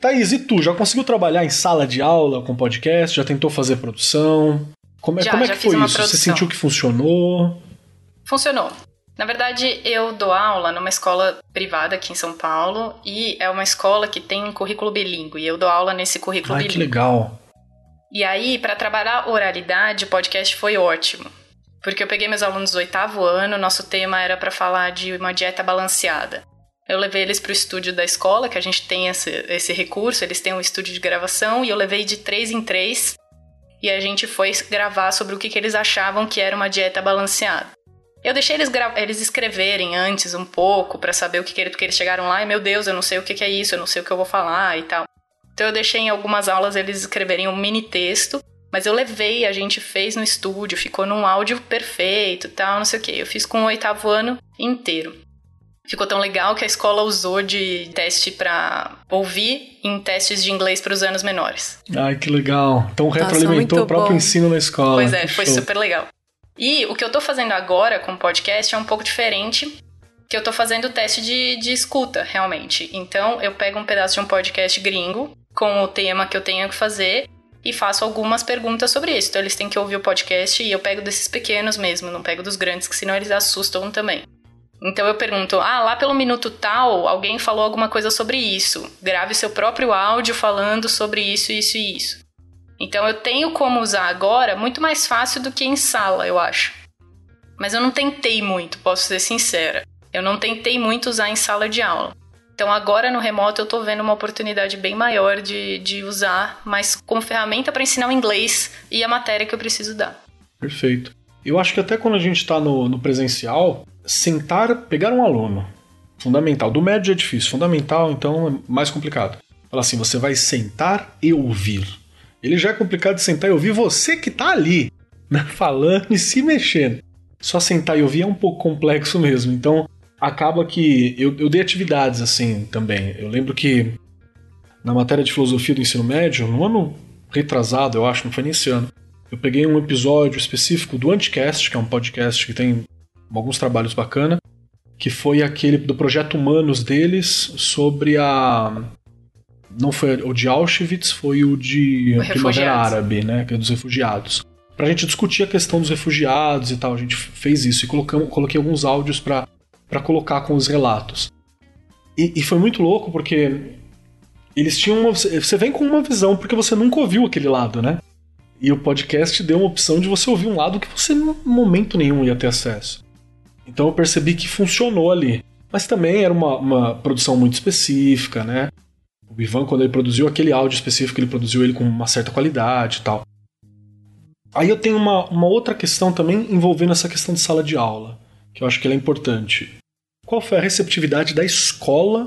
Thaís, e tu? Já conseguiu trabalhar em sala de aula com podcast? Já tentou fazer produção? Como é, já, como é que foi isso? Produção. Você sentiu que funcionou? Funcionou. Na verdade, eu dou aula numa escola privada aqui em São Paulo e é uma escola que tem um currículo bilíngue e eu dou aula nesse currículo Ai, bilíngue. que legal. E aí, para trabalhar oralidade, o podcast foi ótimo. Porque eu peguei meus alunos do oitavo ano, nosso tema era para falar de uma dieta balanceada. Eu levei eles para o estúdio da escola, que a gente tem esse, esse recurso, eles têm um estúdio de gravação, e eu levei de três em três, e a gente foi gravar sobre o que, que eles achavam que era uma dieta balanceada. Eu deixei eles, eles escreverem antes um pouco para saber o que, que eles, eles chegaram lá e, meu Deus, eu não sei o que, que é isso, eu não sei o que eu vou falar e tal. Então eu deixei em algumas aulas eles escreverem um mini texto, mas eu levei, a gente fez no estúdio, ficou num áudio perfeito, tal, não sei o que. Eu fiz com o oitavo ano inteiro. Ficou tão legal que a escola usou de teste para ouvir em testes de inglês para os anos menores. Ai, que legal. Então retroalimentou o próprio bom. ensino na escola. Pois é, foi show. super legal. E o que eu tô fazendo agora com o podcast é um pouco diferente, que eu tô fazendo o teste de, de escuta, realmente. Então, eu pego um pedaço de um podcast gringo, com o tema que eu tenho que fazer e faço algumas perguntas sobre isso. Então eles têm que ouvir o podcast e eu pego desses pequenos mesmo, não pego dos grandes, que senão eles assustam também. Então eu pergunto: ah, lá pelo minuto tal, alguém falou alguma coisa sobre isso. Grave seu próprio áudio falando sobre isso, isso e isso. Então eu tenho como usar agora muito mais fácil do que em sala, eu acho. Mas eu não tentei muito, posso ser sincera. Eu não tentei muito usar em sala de aula. Então agora no remoto eu estou vendo uma oportunidade bem maior de, de usar, mas como ferramenta para ensinar o inglês e a matéria que eu preciso dar. Perfeito. Eu acho que até quando a gente está no, no presencial, sentar, pegar um aluno, fundamental. Do médio é difícil, fundamental então é mais complicado. Fala assim, você vai sentar e ouvir. Ele já é complicado de sentar e ouvir você que está ali, né, *laughs* falando e se mexendo. Só sentar e ouvir é um pouco complexo mesmo. Então, acaba que eu, eu dei atividades assim também. Eu lembro que na matéria de filosofia do ensino médio, no ano retrasado, eu acho, não foi nem esse ano, eu peguei um episódio específico do Anticast, que é um podcast que tem alguns trabalhos bacana, que foi aquele do projeto Humanos deles sobre a não foi o de Auschwitz, foi o de O Primavera. Árabe, né? Que é dos refugiados. Pra gente discutir a questão dos refugiados e tal, a gente fez isso e colocamos, coloquei alguns áudios pra, pra colocar com os relatos. E, e foi muito louco porque eles tinham uma, você vem com uma visão porque você nunca ouviu aquele lado, né? E o podcast deu uma opção de você ouvir um lado que você em momento nenhum ia ter acesso. Então eu percebi que funcionou ali. Mas também era uma, uma produção muito específica, né? O Ivan, quando ele produziu aquele áudio específico, ele produziu ele com uma certa qualidade e tal. Aí eu tenho uma, uma outra questão também envolvendo essa questão de sala de aula, que eu acho que ela é importante. Qual foi a receptividade da escola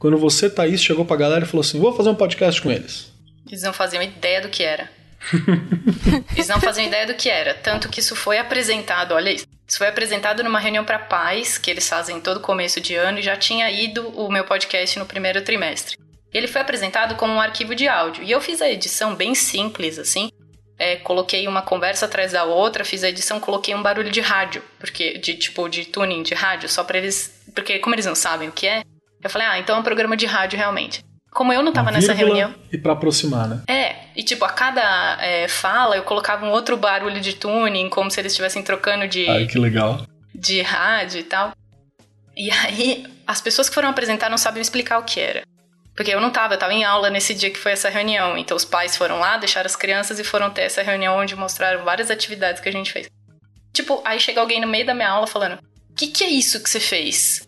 quando você, Thaís, chegou pra galera e falou assim: vou fazer um podcast com eles? Eles não faziam ideia do que era. *laughs* Eles não faziam ideia do que era. Tanto que isso foi apresentado, olha isso. Isso foi apresentado numa reunião para pais, que eles fazem todo começo de ano, e já tinha ido o meu podcast no primeiro trimestre. Ele foi apresentado como um arquivo de áudio. E eu fiz a edição bem simples, assim. É, coloquei uma conversa atrás da outra, fiz a edição, coloquei um barulho de rádio, porque de tipo de tuning de rádio, só para eles, porque como eles não sabem o que é, eu falei: "Ah, então é um programa de rádio realmente". Como eu não tava nessa reunião, E pra aproximar, né? é, e tipo, a cada é, fala eu colocava um outro barulho de tuning, como se eles estivessem trocando de, Ai, que legal. de rádio e tal. E aí, as pessoas que foram apresentar não sabem explicar o que era. Porque eu não tava, eu tava em aula nesse dia que foi essa reunião. Então os pais foram lá, deixaram as crianças e foram ter essa reunião onde mostraram várias atividades que a gente fez. Tipo, aí chega alguém no meio da minha aula falando: que, que é isso que você fez?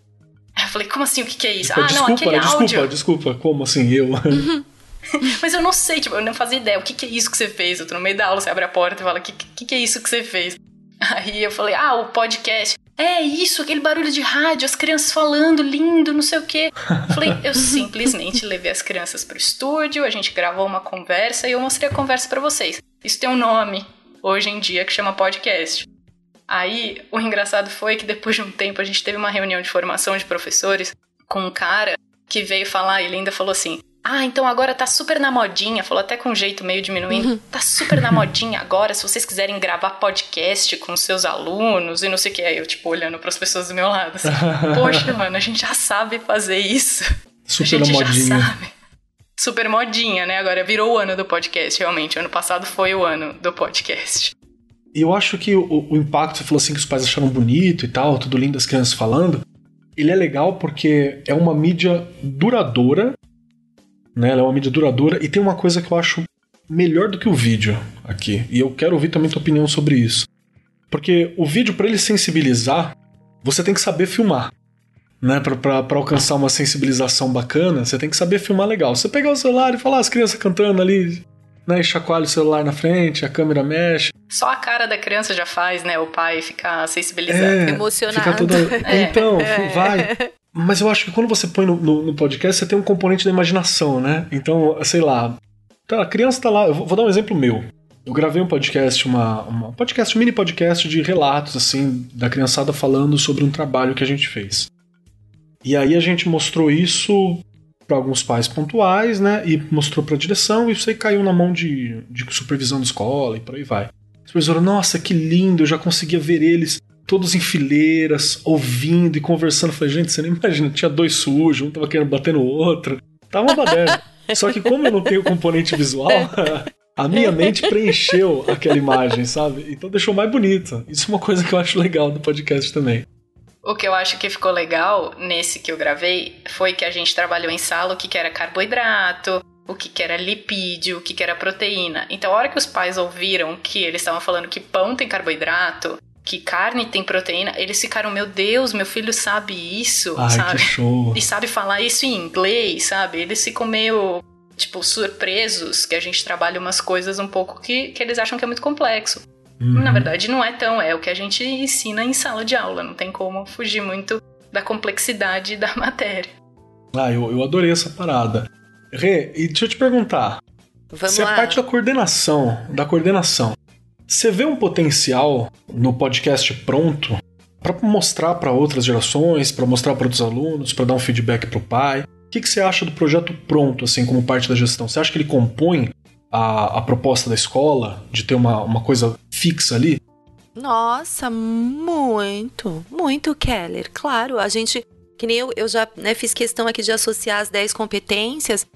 Aí eu falei, como assim, o que, que é isso? Tipo, ah, não, desculpa, aquele desculpa, áudio. desculpa. Como assim? Eu? *laughs* Mas eu não sei, tipo, eu não fazia ideia. O que, que é isso que você fez? Eu tô no meio da aula, você abre a porta e fala, o que, que, que é isso que você fez? Aí eu falei, ah, o podcast. É isso, aquele barulho de rádio, as crianças falando, lindo, não sei o quê. Falei, eu *laughs* simplesmente levei as crianças pro estúdio, a gente gravou uma conversa e eu mostrei a conversa pra vocês. Isso tem um nome, hoje em dia, que chama podcast. Aí, o engraçado foi que depois de um tempo a gente teve uma reunião de formação de professores com um cara que veio falar, ele ainda falou assim: Ah, então agora tá super na modinha, falou até com um jeito meio diminuindo, tá super na modinha agora, se vocês quiserem gravar podcast com seus alunos e não sei o que. Aí eu, tipo, olhando pras pessoas do meu lado, assim, *laughs* poxa, mano, a gente já sabe fazer isso. Super a na gente modinha. já sabe. Super modinha, né? Agora virou o ano do podcast, realmente. Ano passado foi o ano do podcast. Eu acho que o, o impacto, você falou assim que os pais acharam bonito e tal, tudo lindo as crianças falando. Ele é legal porque é uma mídia duradoura, né? Ela é uma mídia duradoura e tem uma coisa que eu acho melhor do que o vídeo aqui. E eu quero ouvir também tua opinião sobre isso. Porque o vídeo, para ele sensibilizar, você tem que saber filmar. Né, pra alcançar uma sensibilização bacana, você tem que saber filmar legal. Você pegar o celular e falar "Ah, as crianças cantando ali, né, e chacoalha o celular na frente, a câmera mexe. Só a cara da criança já faz, né? O pai ficar sensibilizado. É, Emocionado. Fica toda... É. Então, vai. Mas eu acho que quando você põe no, no- no podcast, você tem um componente da imaginação, né? Então, sei lá. Tá, a criança tá lá. Eu vou vou dar um exemplo meu. Eu gravei um podcast, uma, uma podcast, um mini podcast de relatos, assim, da criançada falando sobre um trabalho que a gente fez. E aí a gente mostrou isso para alguns pais pontuais, né? E mostrou para a direção, e isso aí caiu na mão de, de supervisão da escola e por aí vai. A supervisora, nossa, que lindo, eu já conseguia ver eles todos em fileiras, ouvindo e conversando. Falei, gente, você nem imagina, tinha dois sujos, um tava querendo bater no outro. Tava uma baderna. Só que como eu não tenho componente visual, *laughs* a minha mente preencheu aquela imagem, sabe? Então deixou mais bonita. Isso é uma coisa que eu acho legal do podcast também. O que eu acho que ficou legal nesse que eu gravei foi que a gente trabalhou em sala o que, que era carboidrato, o que, que era lipídio, o que, que era proteína. Então, a hora que os pais ouviram que eles estavam falando que pão tem carboidrato, que carne tem proteína, eles ficaram, meu Deus, meu filho sabe isso, Ai, sabe? que show. E sabe falar isso em inglês, sabe? Eles ficam meio, tipo, surpresos que a gente trabalha umas coisas um pouco que, que eles acham que é muito complexo. Uhum. Na verdade, não é tão, é o que a gente ensina em sala de aula, não tem como fugir muito da complexidade da *laughs* matéria. Ah, eu, eu adorei essa parada. Rê, e deixa eu te perguntar. Vamos se lá. a parte da coordenação, da coordenação, você vê um potencial no podcast pronto para mostrar para outras gerações, para mostrar para outros alunos, para dar um feedback para o pai? O que, que você acha do projeto pronto, assim, como parte da gestão? Você acha que ele compõe a, a proposta da escola de ter uma, uma coisa fixa ali? Nossa, muito, muito, Keller. Claro, a gente, que nem eu, eu já né, fiz questão aqui de associar as 10 competências.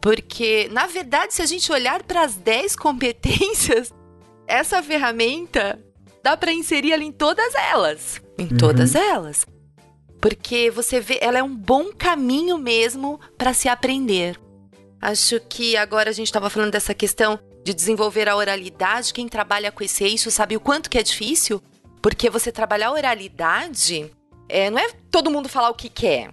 Porque, na verdade, se a gente olhar para as 10 competências, *laughs* essa ferramenta dá para inserir ali em todas elas. Em uhum. todas elas. Porque você vê, ela é um bom caminho mesmo para se aprender. Acho que agora a gente estava falando dessa questão de desenvolver a oralidade. Quem trabalha com esse eixo sabe o quanto que é difícil, porque você trabalhar a oralidade é, não é todo mundo falar o que quer.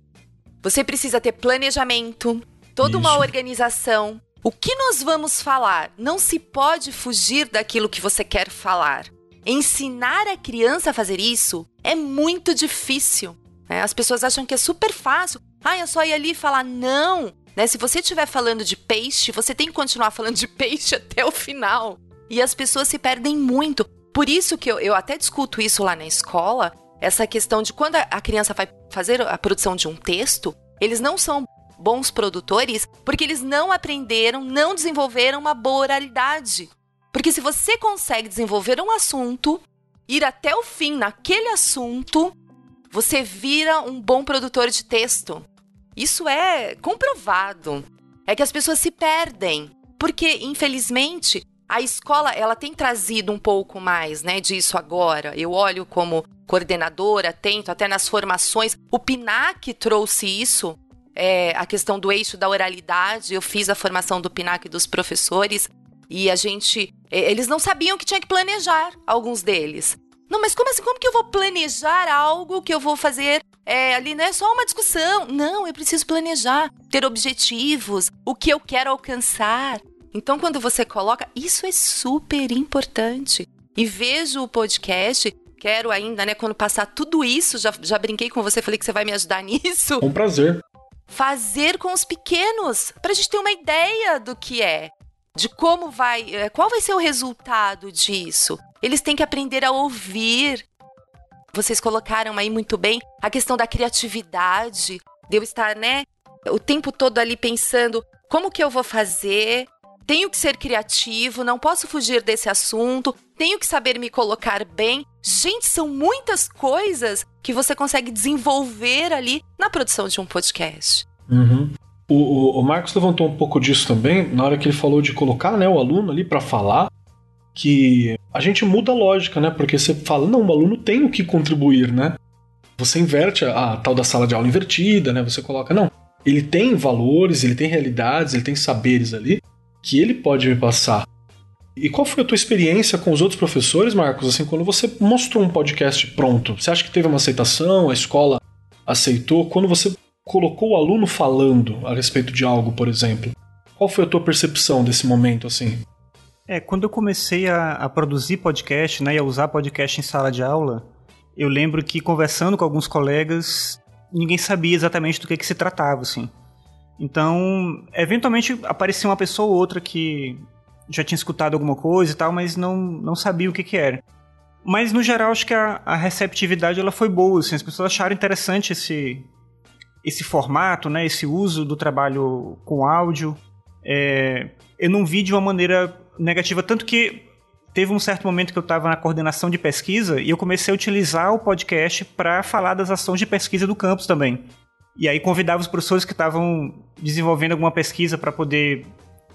Você precisa ter planejamento, toda Isso. uma organização. O que nós vamos falar? Não se pode fugir daquilo que você quer falar. Ensinar a criança a fazer isso é muito difícil. Né? As pessoas acham que é super fácil. Ah, é só ir ali e falar. Não! Né? Se você estiver falando de peixe, você tem que continuar falando de peixe *laughs* até o final. E as pessoas se perdem muito. Por isso que eu, eu até discuto isso lá na escola, essa questão de quando a criança vai fazer a produção de um texto, eles não são bons produtores porque eles não aprenderam, não desenvolveram uma boa oralidade. Porque se você consegue desenvolver um assunto, ir até o fim naquele assunto, você vira um bom produtor de texto. Isso é comprovado. É que as pessoas se perdem, porque infelizmente a escola ela tem trazido um pouco mais, né, disso agora. Eu olho como coordenadora, atento até nas formações. O Pinac trouxe isso, é, a questão do eixo da oralidade. Eu fiz a formação do Pinac dos professores e a gente, eles não sabiam que tinha que planejar alguns deles. Não, mas como assim? Como que eu vou planejar algo que eu vou fazer é, ali não é só uma discussão. Não, eu preciso planejar, ter objetivos, o que eu quero alcançar. Então, quando você coloca, isso é super importante. E vejo o podcast, quero ainda, né, quando passar tudo isso, já, já brinquei com você, falei que você vai me ajudar *laughs* nisso. Com prazer. Fazer com os pequenos, para a gente ter uma ideia do que é, de como vai, é, qual vai ser o resultado disso. Eles têm que aprender a ouvir, vocês colocaram aí muito bem a questão da criatividade, de eu estar, né, o tempo todo ali pensando como que eu vou fazer, tenho que ser criativo, não posso fugir desse assunto, tenho que saber me colocar bem. Gente, são muitas coisas que você consegue desenvolver ali na produção de um podcast. Uhum. O, o, o, Marcos levantou um pouco disso também na hora que ele falou de colocar né, o aluno ali para falar que a gente muda a lógica, né? Porque você fala, não, o aluno tem o que contribuir, né? Você inverte a, a tal da sala de aula invertida, né? Você coloca, não, ele tem valores, ele tem realidades, ele tem saberes ali que ele pode me passar. E qual foi a tua experiência com os outros professores, Marcos, assim, quando você mostrou um podcast pronto? Você acha que teve uma aceitação, a escola aceitou? Quando você colocou o aluno falando a respeito de algo, por exemplo, qual foi a tua percepção desse momento, assim? É, quando eu comecei a, a, produzir podcast, né, e a usar podcast em sala de aula, eu lembro que conversando com alguns colegas, ninguém sabia exatamente do que, que se tratava, assim. Então, eventualmente aparecia uma pessoa ou outra que já tinha escutado alguma coisa e tal, mas não, não sabia o que, que era. Mas, no geral, acho que a, a receptividade ela foi boa, assim, as pessoas acharam interessante esse, esse formato, né, esse uso do trabalho com áudio. É, eu não vi de uma maneira negativa, tanto que teve um certo momento que eu estava na coordenação de pesquisa e eu comecei a utilizar o podcast para falar das ações de pesquisa do campus também. E aí convidava os professores que estavam desenvolvendo alguma pesquisa para poder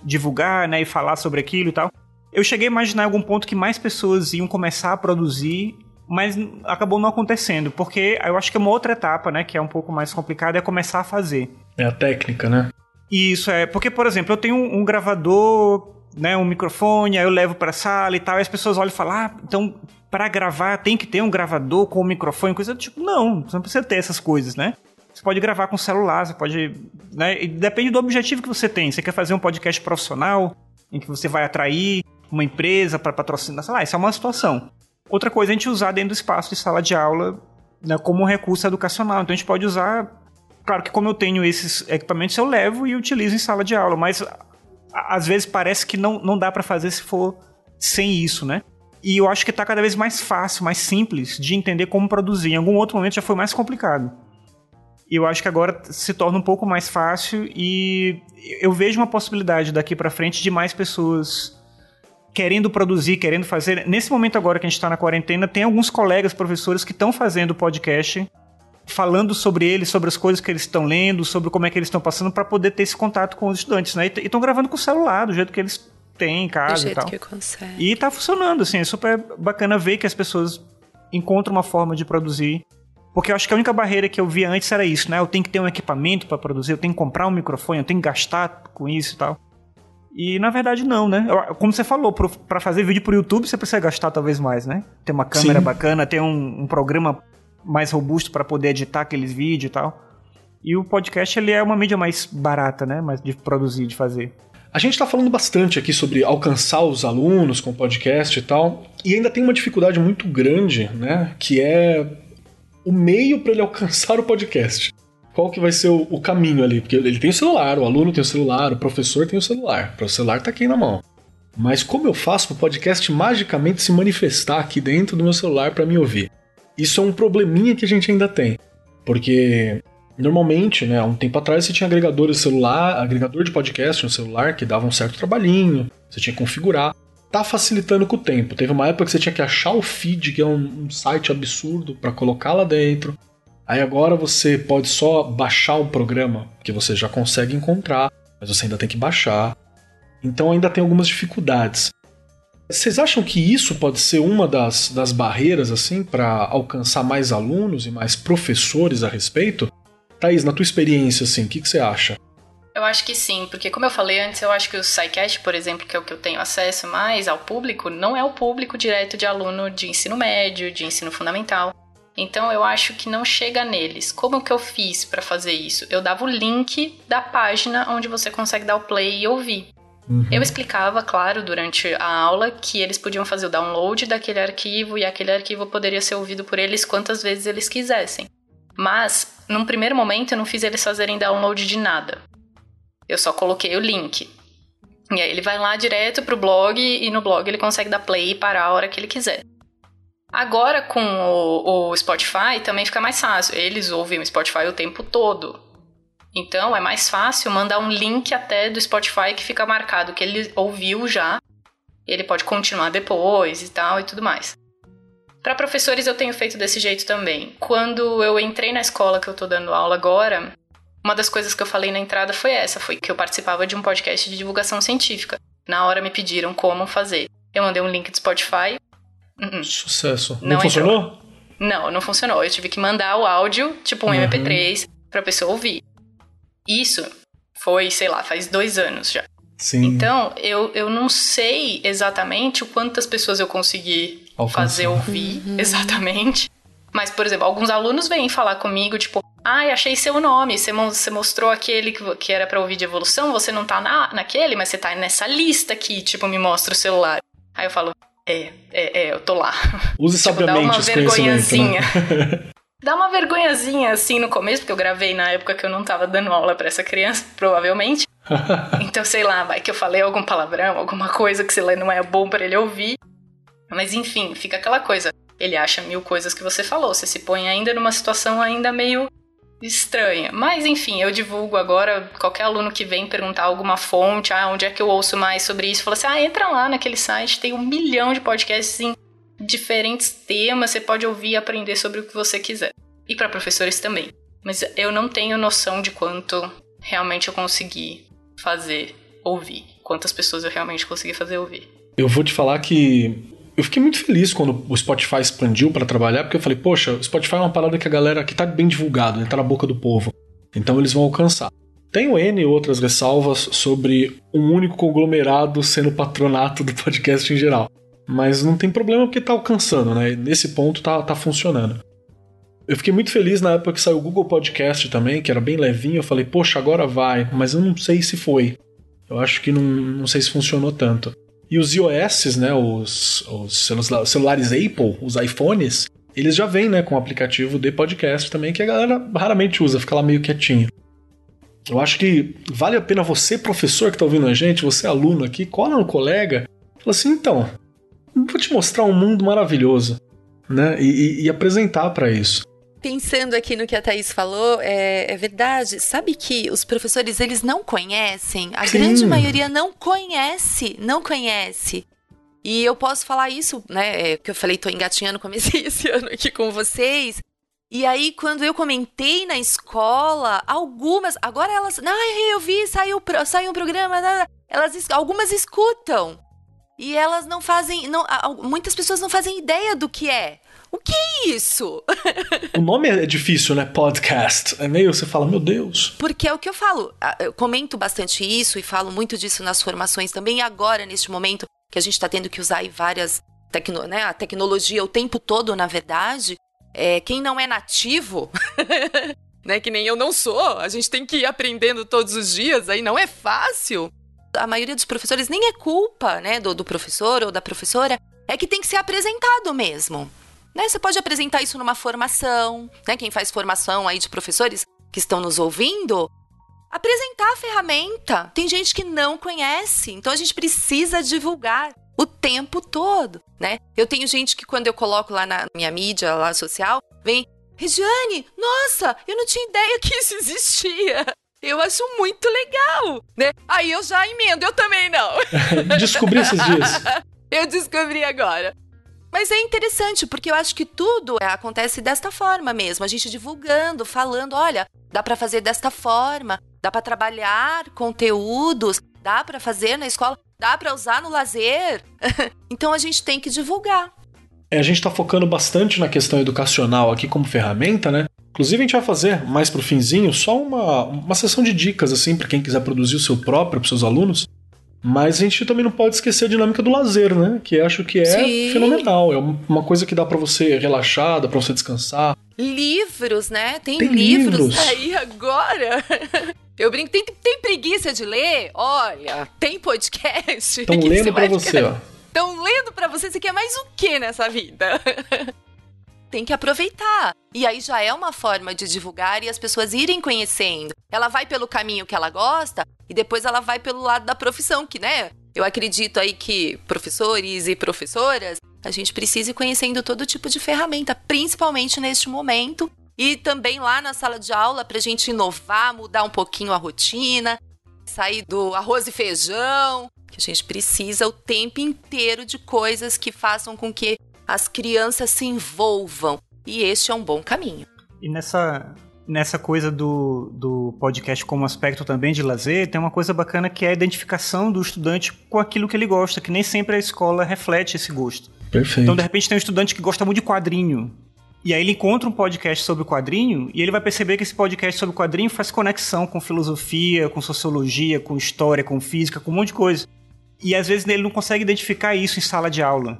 divulgar, né, e falar sobre aquilo e tal. Eu cheguei a imaginar algum ponto que mais pessoas iam começar a produzir, mas acabou não acontecendo, porque eu acho que é uma outra etapa, né, que é um pouco mais complicada, é começar a fazer. É a técnica, né? Isso é, porque por exemplo, eu tenho um gravador né, um microfone, aí eu levo para a sala e tal, e as pessoas olham e falam, ah, então para gravar tem que ter um gravador com um microfone, coisa do tipo, não, você não precisa ter essas coisas, né? Você pode gravar com celular, você pode, né, depende do objetivo que você tem. Você quer fazer um podcast profissional em que você vai atrair uma empresa para patrocinar, sei lá, isso é uma situação. Outra coisa é a gente usar dentro do espaço de sala de aula né, como um recurso educacional. Então a gente pode usar Claro que como eu tenho esses equipamentos, eu levo e utilizo em sala de aula, mas às vezes parece que não, não dá para fazer se for sem isso, né? E eu acho que tá cada vez mais fácil, mais simples de entender como produzir. Em algum outro momento já foi mais complicado. E eu acho que agora se torna um pouco mais fácil e eu vejo uma possibilidade daqui para frente de mais pessoas querendo produzir, querendo fazer. Nesse momento agora que a gente está na quarentena, tem alguns colegas professores que estão fazendo podcast falando sobre eles, sobre as coisas que eles estão lendo, sobre como é que eles estão passando para poder ter esse contato com os estudantes, né? E estão gravando com o celular, do jeito que eles têm em casa do jeito e tal. que consegue. E tá funcionando, assim, é super bacana ver que as pessoas encontram uma forma de produzir. Porque eu acho que a única barreira que eu via antes era isso, né? Eu tenho que ter um equipamento para produzir, eu tenho que comprar um microfone, eu tenho que gastar com isso e tal. E na verdade não, né? Como você falou, para fazer vídeo pro YouTube você precisa gastar talvez mais, né? Ter uma câmera Sim. bacana, ter um, um programa mais robusto para poder editar aqueles vídeos e tal. E o podcast ele é uma mídia mais barata, né? Mais de produzir, de fazer. A gente está falando bastante aqui sobre alcançar os alunos com podcast e tal, e ainda tem uma dificuldade muito grande, né? Que é o meio para ele alcançar o podcast qual que vai ser o, o, caminho ali? Porque ele tem o celular, o aluno tem o celular, o professor tem o celular. O celular tá aqui na mão. Mas como eu faço para o podcast magicamente se manifestar aqui dentro do meu celular para me ouvir? Isso é um probleminha que a gente ainda tem. Porque normalmente, né, há um tempo atrás você tinha agregador de celular, agregador de podcast no celular que dava um certo trabalhinho, você tinha que configurar. Tá facilitando com o tempo. Teve uma época que você tinha que achar o feed, que é um, um site absurdo, para colocar lá dentro. Aí agora você pode só baixar o programa, que você já consegue encontrar, mas você ainda tem que baixar. Então ainda tem algumas dificuldades. Vocês acham que isso pode ser uma das, das barreiras assim para alcançar mais alunos e mais professores a respeito? Thaís, na tua experiência, assim, o que, que você acha? Eu acho que sim, porque como eu falei antes, eu acho que o SciCast, por exemplo, que é o que eu tenho acesso mais ao público, não é o público direto de aluno de ensino médio, de ensino fundamental. Então eu acho que não chega neles. Como que eu fiz para fazer isso? Eu dava o link da página onde você consegue dar o play e ouvir. Uhum. Eu explicava, claro, durante a aula que eles podiam fazer o download daquele arquivo e aquele arquivo poderia ser ouvido por eles quantas vezes eles quisessem. Mas, num primeiro momento, eu não fiz eles fazerem download de nada. Eu só coloquei o link. E aí ele vai lá direto pro blog e no blog ele consegue dar play e parar a hora que ele quiser. Agora com o, o Spotify também fica mais fácil. Eles ouvem o Spotify o tempo todo. Então é mais fácil mandar um link até do Spotify que fica marcado que ele ouviu já. Ele pode continuar depois e tal e tudo mais. Para professores eu tenho feito desse jeito também. Quando eu entrei na escola que eu tô dando aula agora, uma das coisas que eu falei na entrada foi essa, foi que eu participava de um podcast de divulgação científica. Na hora me pediram como fazer. Eu mandei um link do Spotify, Uh-uh. Sucesso. Não, não funcionou? Não, não funcionou. Eu tive que mandar o áudio, tipo um uhum. MP3, pra pessoa ouvir. Isso foi, sei lá, faz dois anos já. Sim. Então, eu, eu não sei exatamente o quantas pessoas eu consegui Alcançar. fazer ouvir, uhum. exatamente. Mas, por exemplo, alguns alunos vêm falar comigo, tipo, ai, ah, achei seu nome, você, você mostrou aquele que, que era para ouvir de evolução, você não tá na, naquele, mas você tá nessa lista aqui, tipo, me mostra o celular. Aí eu falo, é, é, é, eu tô lá. Use *laughs* tipo, sabiamente dá uma vergonhazinha. Né? *laughs* dá uma vergonhazinha assim no começo, porque eu gravei na época que eu não tava dando aula para essa criança, *laughs* provavelmente. *laughs* então, sei lá, vai que eu falei algum palavrão, alguma coisa que sei lá não é bom para ele ouvir. Mas enfim, fica aquela coisa. Ele acha mil coisas que você falou. Você se põe ainda numa situação ainda meio estranha. Mas enfim, eu divulgo agora, qualquer aluno que vem perguntar alguma fonte, ah, onde é que eu ouço mais sobre isso, fala assim: "Ah, entra lá naquele site, tem um milhão de podcasts em diferentes temas, você pode ouvir e aprender sobre o que você quiser". E para professores também. Mas eu não tenho noção de quanto realmente eu consegui fazer ouvir, quantas pessoas eu realmente consegui fazer ouvir. Eu vou te falar que eu fiquei muito feliz quando o Spotify expandiu para trabalhar, porque eu falei, poxa, o Spotify é uma parada que a galera que tá bem divulgado, né, tá na boca do povo. Então eles vão alcançar. Tenho N outras ressalvas sobre um único conglomerado sendo patronato do podcast em geral. Mas não tem problema porque tá alcançando, né? Nesse ponto tá, tá funcionando. Eu fiquei muito feliz na época que saiu o Google Podcast também, que era bem levinho. Eu falei, poxa, agora vai, mas eu não sei se foi. Eu acho que não, não sei se funcionou tanto. E os iOS, né, os, os celulares Apple, os iPhones, eles já vêm né, com o aplicativo de podcast também, que a galera raramente usa, fica lá meio quietinho. Eu acho que vale a pena você, professor que está ouvindo a gente, você aluno aqui, cola no colega, fala assim, então, vou te mostrar um mundo maravilhoso, né? E, e, e apresentar para isso pensando aqui no que a Thaís falou, é, é, verdade. Sabe que os professores, eles não conhecem? A Sim. grande maioria não conhece, não conhece. E eu posso falar isso, né? É, que eu falei, tô engatinhando, comecei *laughs* esse ano aqui com vocês. E aí, quando eu comentei na escola, algumas. Agora elas. Ah, eu vi, saiu, saiu um programa. Elas, algumas escutam. E elas não fazem. Não, muitas pessoas não fazem ideia do que é. O que é isso? o nome é difícil, né? Podcast. É meio, você fala, meu Deus. Porque é o que eu falo. Eu comento bastante isso e falo muito disso nas formações também. E agora, neste momento, que a gente está tendo que usar várias. Tecno, né, a tecnologia o tempo todo, na verdade, é, quem não é nativo, *laughs* né, que nem eu não sou, a gente tem que ir aprendendo todos os dias, aí não é fácil. A maioria dos professores nem é culpa, né, do, do professor ou da professora, é que tem que ser apresentado mesmo. Né? Você pode apresentar isso numa formação, né? Quem faz formação aí de professores que estão nos ouvindo, apresentar a ferramenta. Tem gente que não conhece, então a gente precisa divulgar o tempo todo, né? Eu tenho gente que quando eu coloco lá na minha mídia lá social, vem, Regiane, nossa, eu não tinha ideia *laughs* que isso existia. Eu acho muito legal, né? Aí eu já emendo, eu também não. *laughs* Descobri esses dias. *laughs* eu descobri agora. Mas é interessante, porque eu acho que tudo é, acontece desta forma mesmo. A gente divulgando, falando, olha, dá para fazer desta forma, dá para trabalhar conteúdos, dá para fazer na escola dá para usar no lazer. *laughs* então a gente tem que divulgar. É, a gente está focando bastante na questão educacional aqui como ferramenta, né? Inclusive a gente vai fazer mais pro finzinho só uma, uma sessão de dicas assim para quem quiser produzir o seu próprio para seus alunos. Mas a gente também não pode esquecer a dinâmica do lazer, né? Que acho que é Sim. fenomenal. É uma coisa que dá para você relaxar, dá para você descansar. Livros, né? Tem, tem livros, livros aí agora. *laughs* Eu brinco, tem, tem preguiça de ler? Olha, tem podcast. Estão *laughs* lendo para você, ó. Estão lendo para você, você quer mais o que nessa vida? *laughs* tem que aproveitar. E aí já é uma forma de divulgar e as pessoas irem conhecendo. Ela vai pelo caminho que ela gosta e depois ela vai pelo lado da profissão, que, né? Eu acredito aí que professores e professoras, a gente precisa ir conhecendo todo tipo de ferramenta, principalmente neste momento e também lá na sala de aula para a gente inovar, mudar um pouquinho a rotina, sair do arroz e feijão, que a gente precisa o tempo inteiro de coisas que façam com que as crianças se envolvam. E este é um bom caminho. E nessa, nessa coisa do, do podcast como aspecto também de lazer, tem uma coisa bacana que é a identificação do estudante com aquilo que ele gosta, que nem sempre a escola reflete esse gosto. Perfeito. Então, de repente, tem um estudante que gosta muito de quadrinho. E aí ele encontra um podcast sobre o quadrinho e ele vai perceber que esse podcast sobre o quadrinho faz conexão com filosofia, com sociologia, com história, com física, com um monte de coisa. E às vezes ele não consegue identificar isso em sala de aula.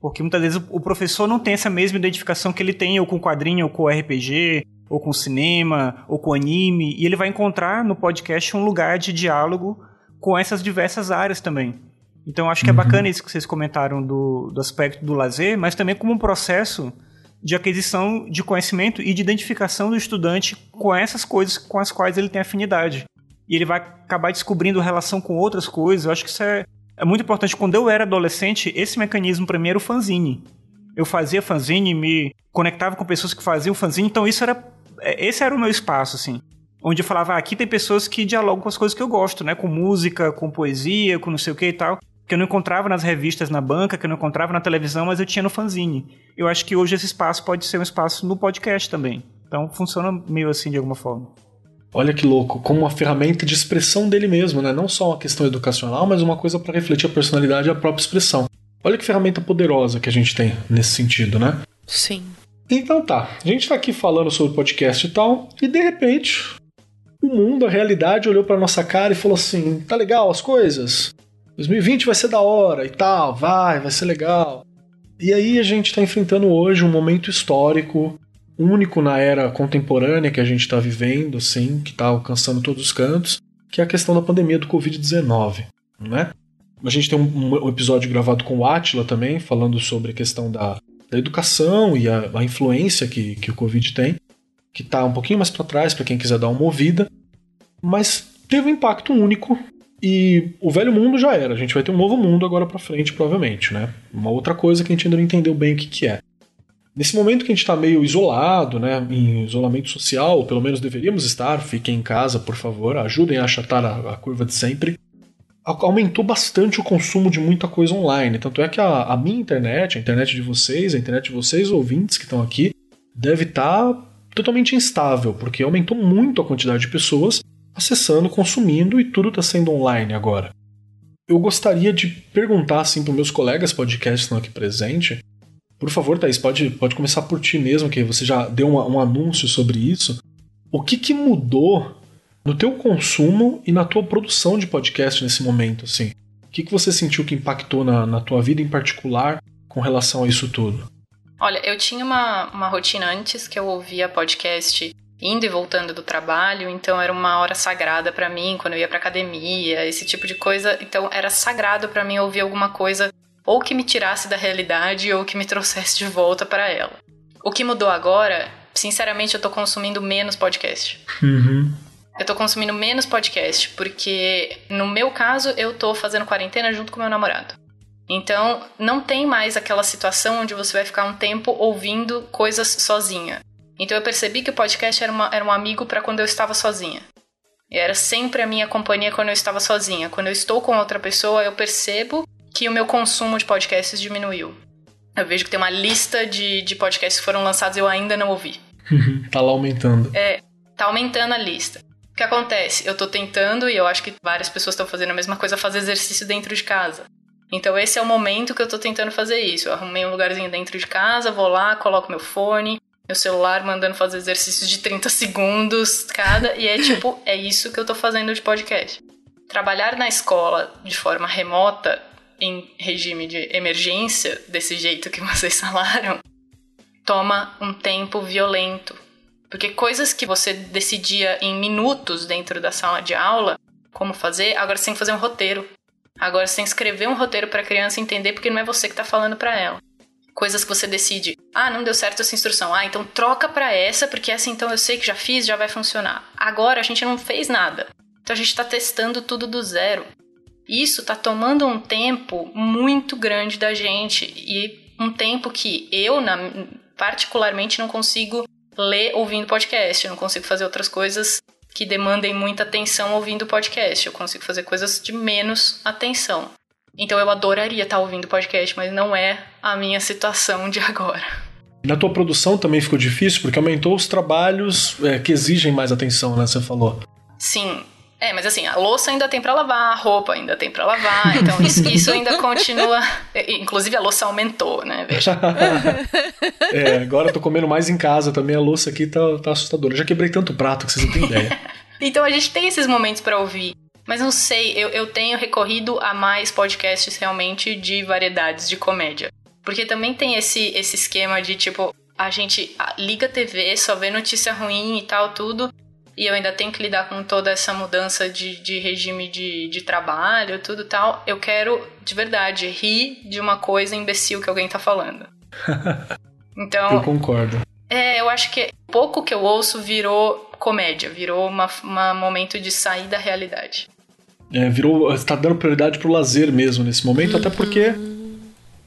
Porque muitas vezes o professor não tem essa mesma identificação que ele tem ou com quadrinho, ou com RPG, ou com cinema, ou com anime. E ele vai encontrar no podcast um lugar de diálogo com essas diversas áreas também. Então acho que é uhum. bacana isso que vocês comentaram do, do aspecto do lazer, mas também como um processo de aquisição de conhecimento e de identificação do estudante com essas coisas com as quais ele tem afinidade. E ele vai acabar descobrindo relação com outras coisas. Eu acho que isso é, é muito importante. Quando eu era adolescente, esse mecanismo para mim era o fanzine. Eu fazia fanzine, me conectava com pessoas que faziam fanzine, então isso era é, esse era o meu espaço assim, onde eu falava, ah, aqui tem pessoas que dialogam com as coisas que eu gosto, né, com música, com poesia, com não sei o que e tal que eu não encontrava nas revistas na banca, que eu não encontrava na televisão, mas eu tinha no fanzine. Eu acho que hoje esse espaço pode ser um espaço no podcast também. Então funciona meio assim de alguma forma. Olha que louco, como uma ferramenta de expressão dele mesmo, né? Não só uma questão educacional, mas uma coisa para refletir a personalidade e a própria expressão. Olha que ferramenta poderosa que a gente tem nesse sentido, né? Sim. Então tá, a gente tá aqui falando sobre podcast e tal, e de repente o mundo, a realidade olhou para nossa cara e falou assim: "Tá legal as coisas? 2020 vai ser da hora e tal, vai, vai ser legal. E aí a gente está enfrentando hoje um momento histórico único na era contemporânea que a gente está vivendo, assim, que está alcançando todos os cantos, que é a questão da pandemia do Covid-19, né? A gente tem um, um, episódio gravado com o Atila também, falando sobre a questão da, da educação e a, a, influência que, que o Covid tem, que está um pouquinho mais para trás para quem quiser dar uma movida, mas teve um impacto único e o velho mundo já era, a gente vai ter um novo mundo agora para frente, provavelmente, né? Uma outra coisa que a gente ainda não entendeu bem o que, que é. Nesse momento que a gente está meio isolado, né, em isolamento social, pelo menos deveríamos estar, fiquem em casa, por favor, ajudem a achatar a, a curva de sempre, aumentou bastante o consumo de muita coisa online. Tanto é que a, a minha internet, a internet de vocês, a internet de vocês ouvintes que estão aqui, deve estar tá totalmente instável, porque aumentou muito a quantidade de pessoas acessando, consumindo e tudo está sendo online agora. Eu gostaria de perguntar assim para meus colegas podcasts que estão aqui presentes. Por favor, Thaís, pode, pode começar por ti mesmo, que você já deu um, um anúncio sobre isso. O que, que mudou no teu consumo e na tua produção de podcast nesse momento, assim? O que, que você sentiu que impactou na, na tua vida em particular com relação a isso tudo? Olha, eu tinha uma, uma rotina antes que eu ouvia podcast indo e voltando do trabalho, então era uma hora sagrada para mim quando eu ia para academia, esse tipo de coisa. Então era sagrado para mim ouvir alguma coisa ou que me tirasse da realidade ou que me trouxesse de volta para ela. O que mudou agora, sinceramente, eu tô consumindo menos podcast. Uhum. Eu tô consumindo menos podcast porque no meu caso eu tô fazendo quarentena junto com meu namorado. Então, não tem mais aquela situação onde você vai ficar um tempo ouvindo coisas sozinha. Então eu percebi que o podcast era, uma, era um amigo para quando eu estava sozinha. E era sempre a minha companhia quando eu estava sozinha. Quando eu estou com outra pessoa, eu percebo que o meu consumo de podcasts diminuiu. Eu vejo que tem uma lista de, de podcasts que foram lançados e eu ainda não ouvi. *laughs* tá lá aumentando. É, tá aumentando a lista. O que acontece? Eu tô tentando, e eu acho que várias pessoas estão fazendo a mesma coisa, fazer exercício dentro de casa. Então esse é o momento que eu tô tentando fazer isso. Eu arrumei um lugarzinho dentro de casa, vou lá, coloco meu fone, meu celular mandando fazer exercícios de 30 segundos cada, e é *laughs* tipo, é isso que eu tô fazendo de podcast. Trabalhar na escola de forma remota, em regime de emergência, desse jeito que *laughs* vocês falaram, toma um tempo violento. Porque coisas que você decidia em minutos dentro da sala de aula, como fazer, agora você tem que fazer um roteiro. Agora você tem que escrever um roteiro para a criança entender porque não é você que está falando para ela coisas que você decide. Ah, não deu certo essa instrução. Ah, então troca para essa, porque essa então eu sei que já fiz, já vai funcionar. Agora a gente não fez nada. Então a gente está testando tudo do zero. Isso está tomando um tempo muito grande da gente e um tempo que eu, na, particularmente, não consigo ler ouvindo podcast. Eu não consigo fazer outras coisas que demandem muita atenção ouvindo podcast. Eu consigo fazer coisas de menos atenção. Então eu adoraria estar ouvindo podcast, mas não é a minha situação de agora. Na tua produção também ficou difícil, porque aumentou os trabalhos é, que exigem mais atenção, né? Você falou. Sim. É, mas assim, a louça ainda tem para lavar, a roupa ainda tem para lavar, então isso, isso, ainda *laughs* continua. Inclusive a louça aumentou, né? Veja. *laughs* é, agora eu tô comendo mais em casa também, a louça aqui tá, tá assustadora. Eu já quebrei tanto prato que vocês não têm ideia. *laughs* então a gente tem esses momentos para ouvir. Mas não sei, eu, eu tenho recorrido a mais podcasts realmente de variedades de comédia. Porque também tem esse, esse esquema de tipo, a gente liga a TV, só vê notícia ruim e tal, tudo. E eu ainda tenho que lidar com toda essa mudança de, de regime de, de trabalho, tudo tal. Eu quero, de verdade, rir de uma coisa imbecil que alguém tá falando. *laughs* Então. eu concordo. É, eu acho que pouco que eu ouço virou comédia, virou um momento de sair da realidade. É, virou. está dando prioridade pro lazer mesmo nesse momento, uhum. até porque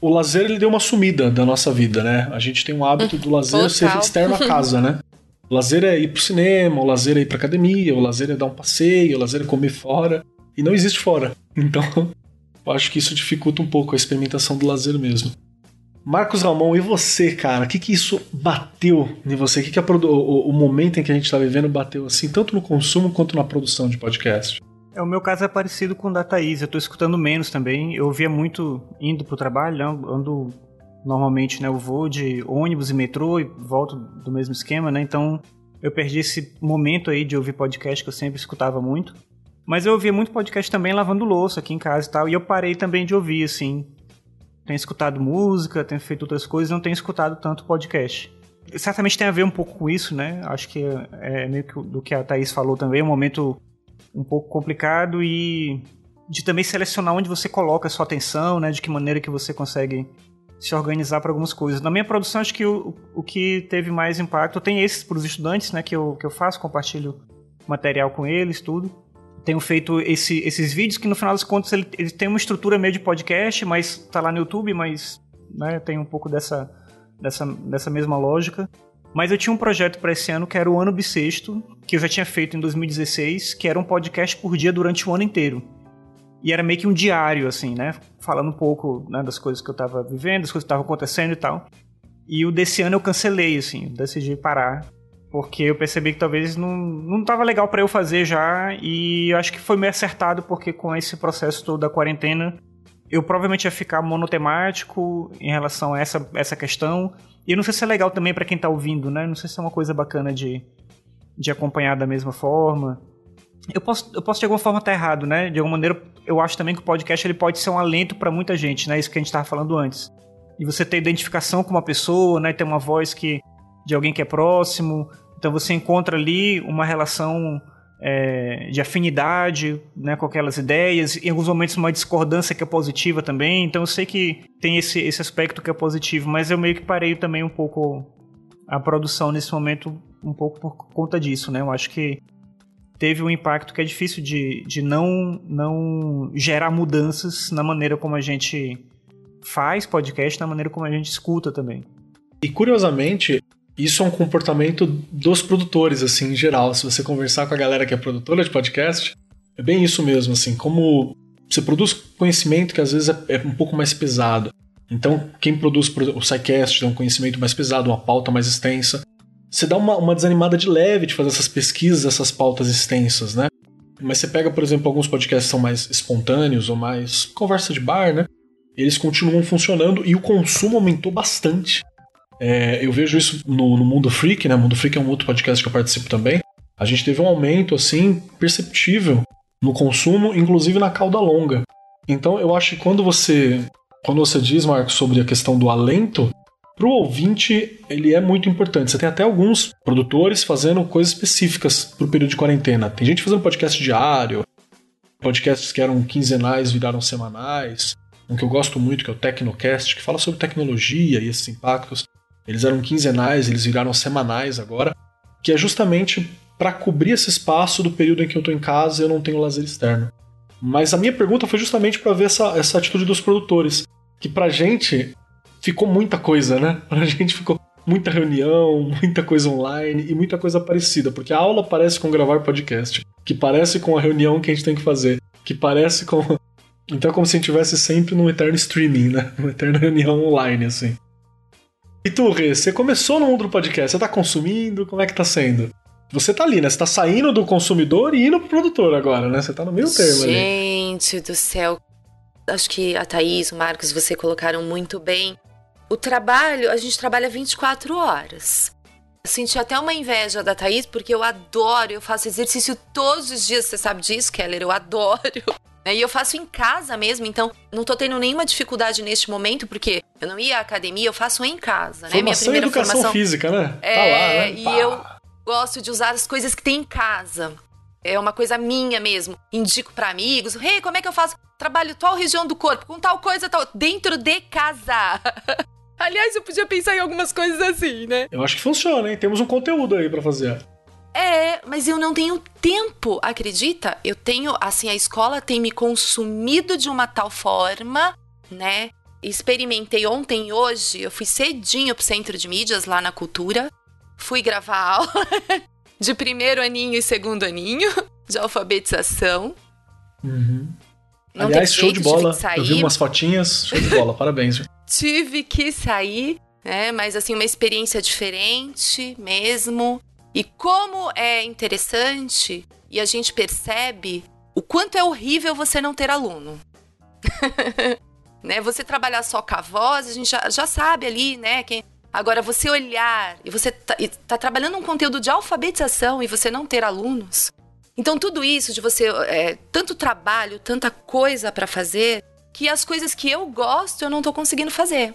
o lazer ele deu uma sumida da nossa vida, né? A gente tem um hábito do lazer ser externo à casa, né? *laughs* O lazer é ir pro cinema, o lazer é ir pra academia, o lazer é dar um passeio, o lazer é comer fora. E não existe fora. *laughs* Então, eu acho que isso dificulta um pouco a experimentação do lazer mesmo. Marcos Ramon, e você, cara? O que, que isso bateu em você? O que, que a, o, o momento em que a gente está vivendo bateu assim, tanto no consumo quanto na produção de podcast? É, o meu caso é parecido com o da Thaís. Eu tô escutando menos também. Eu ouvia muito indo pro trabalho, né? ando normalmente, né? Eu vou de ônibus e metrô e volto do mesmo esquema, né? Então eu perdi esse momento aí de ouvir podcast que eu sempre escutava muito. Mas eu ouvia muito podcast também lavando louça aqui em casa e tal. E eu parei também de ouvir, assim. Tenho escutado música, tenho feito outras coisas, não tenho escutado tanto podcast. Certamente tem a ver um pouco com isso, né? Acho que é meio que do que a Thaís falou também, um momento um pouco complicado e de também selecionar onde você coloca a sua atenção, né? De que maneira que você consegue se organizar para algumas coisas. Na minha produção, acho que o, o que teve mais impacto, tem esses para os estudantes, né? Que eu, que eu faço, compartilho material com eles, tudo. Tenho feito esse, esses vídeos que, no final das contas, ele, ele tem uma estrutura meio de podcast, mas tá lá no YouTube, mas né, tem um pouco dessa, dessa, dessa mesma lógica. Mas eu tinha um projeto para esse ano que era o Ano Bissexto, que eu já tinha feito em 2016, que era um podcast por dia durante o ano inteiro. E era meio que um diário, assim, né? Falando um pouco né, das coisas que eu tava vivendo, das coisas que estavam acontecendo e tal. E o desse ano eu cancelei, assim, decidi parar. porque eu percebi que talvez não, não tava legal para eu fazer já, e eu acho que foi meio acertado, porque com esse processo todo da quarentena, eu provavelmente ia ficar monotemático em relação a essa, essa questão, e eu não sei se é legal também para quem tá ouvindo, né? Não sei se é uma coisa bacana de, de acompanhar da mesma forma. Eu posso, eu posso de alguma forma estar errado, né? De alguma maneira, eu acho também que o podcast ele pode ser um alento para muita gente, né? Isso que a gente estava falando antes. E você ter identificação com uma pessoa, né? Ter uma voz que de alguém que é próximo. Então você encontra ali uma relação é, de afinidade né, com aquelas ideias, em alguns momentos uma discordância que é positiva também. Então eu sei que tem esse, esse aspecto que é positivo, mas eu meio que parei também um pouco a produção nesse momento, um pouco por conta disso, né? Eu acho que teve um impacto que é difícil de, de não, não gerar mudanças na maneira como a gente faz podcast, na maneira como a gente escuta também. E curiosamente, isso é um comportamento dos produtores, assim, em geral. Se você conversar com a galera que é produtora de podcast, é bem isso mesmo, assim, como você produz conhecimento que às vezes é, é um pouco mais pesado. Então, quem produz o SciCast tem um conhecimento mais pesado, uma pauta mais extensa você dá uma, uma desanimada de leve de fazer essas pesquisas, essas pautas extensas, né? Mas você pega, por exemplo, alguns podcasts que são mais espontâneos ou mais conversa de bar, né? Eles continuam funcionando e o consumo aumentou bastante. É, eu vejo isso no, no, Mundo Freak, né? Mundo Freak é um outro podcast que eu participo também. A gente teve um aumento, assim, perceptível no consumo, inclusive na cauda longa. Então eu acho que quando você, quando você diz, Marcos, sobre a questão do alento, para o ouvinte, ele é muito importante. Você tem até alguns produtores fazendo coisas específicas para o período de quarentena. Tem gente fazendo podcast diário, podcasts que eram quinzenais viraram semanais. Um que eu gosto muito, que é o Tecnocast, que fala sobre tecnologia e esses impactos. Eles eram quinzenais, eles viraram semanais agora, que é justamente para cobrir esse espaço do período em que eu estou em casa e eu não tenho lazer externo. Mas a minha pergunta foi justamente para ver essa, essa atitude dos produtores, que pra gente ficou muita coisa, né? *laughs* Pra gente ficou muita reunião, muita coisa online e muita coisa parecida, porque a aula parece com gravar podcast, que parece com a reunião que a gente tem que fazer, que parece com. *laughs* Então é como se a gente estivesse sempre num eterno streaming, né? *laughs* Uma eterna reunião online, assim. E tu, Rê, você começou no mundo do podcast, você tá consumindo? Como é que tá sendo? Você tá ali, né? Você tá saindo do consumidor e indo pro produtor agora, né? Você tá no meio termo ali. Gente do céu. Acho que a Thaís, o Marcos, você colocaram muito bem o trabalho, a gente trabalha 24 horas. senti até uma inveja da Thaís, porque eu adoro, eu faço exercício todos os dias, você sabe disso, Keller, eu adoro. *laughs* Né? E eu faço em casa mesmo, então não tô tendo nenhuma dificuldade neste momento, porque eu não ia à academia, eu faço em casa, né? Formação Minha primeira educação formação física, né? É, tá lá, né? E Pá. eu gosto de usar as coisas que tem em casa. É uma coisa minha mesmo. Indico para amigos. Hey, como é que eu faço? Trabalho tal região do corpo, com tal coisa, tal. Dentro de casa. *laughs* Aliás, eu podia pensar em algumas coisas assim, né? Eu acho que funciona, hein? Temos um conteúdo aí para fazer. É, mas eu não tenho tempo, acredita? Eu tenho, assim, a escola tem me consumido de uma tal forma, né? Experimentei ontem e hoje, eu fui cedinho pro centro de mídias lá na cultura, fui gravar *laughs* aula de primeiro aninho e segundo aninho de alfabetização. Uhum. Não Aliás, show de bola. Eu vi umas fotinhas, show de bola, parabéns *laughs* tive que sair, né? Mas assim, uma experiência diferente mesmo. E como é interessante e a gente percebe o quanto é horrível você não ter aluno. *laughs* né? Você trabalhar só com a voz, a gente já, já sabe ali, né? Quem... Agora, você olhar e você tá, e tá trabalhando um conteúdo de alfabetização e você não ter alunos. Então, tudo isso de você. É, tanto trabalho, tanta coisa para fazer, que as coisas que eu gosto eu não tô conseguindo fazer.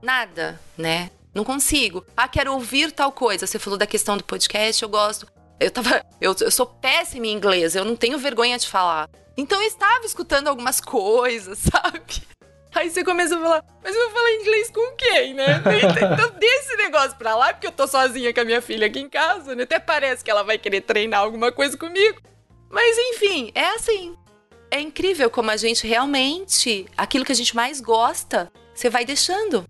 Nada, né? Não consigo. Ah, quero ouvir tal coisa. Você falou da questão do podcast, eu gosto. Eu tava. Eu, eu sou péssima em inglês, eu não tenho vergonha de falar. Então eu estava escutando algumas coisas, *laughs* sabe? Aí você começa a falar, mas eu vou falar inglês com quem, né? *laughs* Então deixa esse negócio pra lá, porque eu tô sozinha com a minha filha aqui em casa, né? Até parece que ela vai querer treinar alguma coisa comigo. Mas enfim, é assim é incrível como a gente realmente, aquilo que a gente mais gosta, você vai deixando.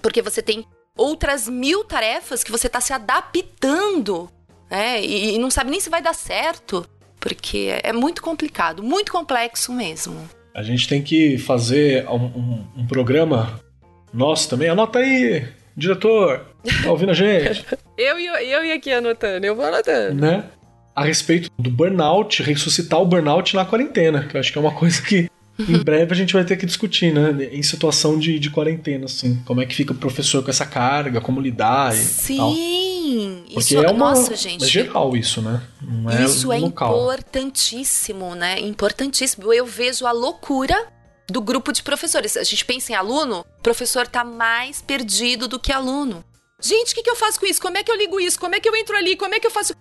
Porque você tem outras mil tarefas que você está se adaptando, né? E, e, não sabe nem se vai dar certo, porque é muito complicado, muito complexo mesmo. A gente tem que fazer um, um, um programa nosso também. Anota aí, diretor, tá ouvindo a gente? *laughs* Eu, eu, eu ia aqui anotando, eu vou anotando. Né? A respeito do burnout, ressuscitar o burnout na quarentena, que eu acho que é uma coisa que em breve a gente vai ter que discutir, né? Em situação de, de quarentena, assim. Como é que fica o professor com essa carga, como lidar e Sim! Tal. Isso é uma, nossa, gente. É geral isso, né? Não é isso é local. importantíssimo, né? Importantíssimo. Eu vejo a loucura do grupo de professores. A gente pensa em aluno, professor tá mais perdido do que aluno. Gente, o que, que eu faço com isso? Como é que eu ligo isso? Como é que eu entro ali? Como é que eu faço.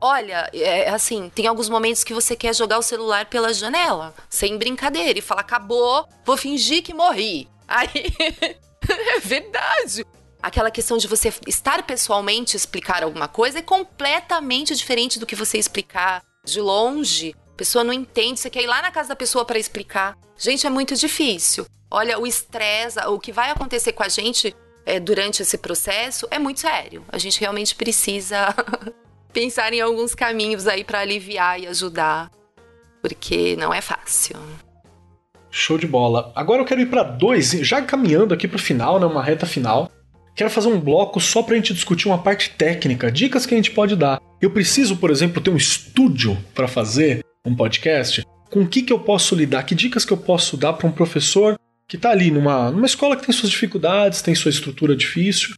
Olha, é assim, tem alguns momentos que você quer jogar o celular pela janela, sem brincadeira, e falar, acabou, vou fingir que morri. Aí. *laughs* é verdade. Aquela questão de você estar pessoalmente explicar alguma coisa é completamente diferente do que você explicar de longe. A pessoa não entende, você quer ir lá na casa da pessoa para explicar. Gente, é muito difícil. Olha, o estresse, o que vai acontecer com a gente é, durante esse processo é muito sério. A gente realmente precisa *laughs* pensar em alguns caminhos aí para aliviar e ajudar, porque não é fácil. Show de bola. Agora eu quero ir para dois, já caminhando aqui para o final, né, uma reta final. Quero fazer um bloco só para a gente discutir uma parte técnica, dicas que a gente pode dar. Eu preciso, por exemplo, ter um estúdio para fazer um podcast. Com o que, que eu posso lidar? Que dicas que eu posso dar para um professor que está ali numa, numa escola que tem suas dificuldades, tem sua estrutura difícil,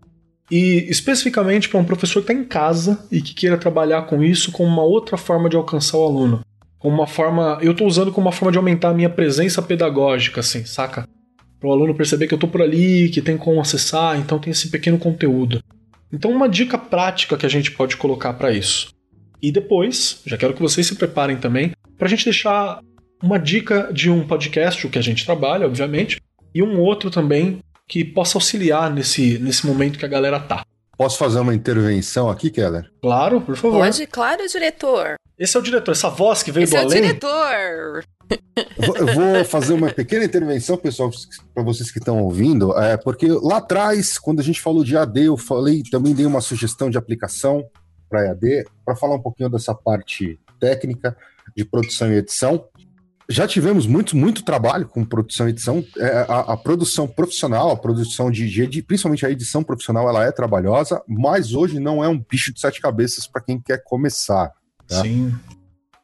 e especificamente para um professor que está em casa e que queira trabalhar com isso como uma outra forma de alcançar o aluno. Como uma forma. Eu estou usando como uma forma de aumentar a minha presença pedagógica, assim, saca? Para o aluno perceber que eu estou por ali, que tem como acessar, então tem esse pequeno conteúdo. Então, uma dica prática que a gente pode colocar para isso. E depois, já quero que vocês se preparem também, para a gente deixar uma dica de um podcast, o que a gente trabalha, obviamente, e um outro também que possa auxiliar nesse, nesse momento que a galera tá. Posso fazer uma intervenção aqui, Keller? Claro, por favor. Pode, claro, diretor. Esse é o diretor, essa voz que veio Esse do é o além. diretor. Eu vou *laughs* fazer uma pequena intervenção, pessoal, para vocês que estão ouvindo, é, porque lá atrás, quando a gente falou de AD, eu falei, também dei uma sugestão de aplicação para EAD, para falar um pouquinho dessa parte técnica de produção e edição. Já tivemos muito, muito trabalho com produção e edição. É, a, a, produção profissional, a produção de, de, principalmente a edição profissional, ela é trabalhosa, mas hoje não é um bicho de sete cabeças para quem quer começar. Tá? Sim.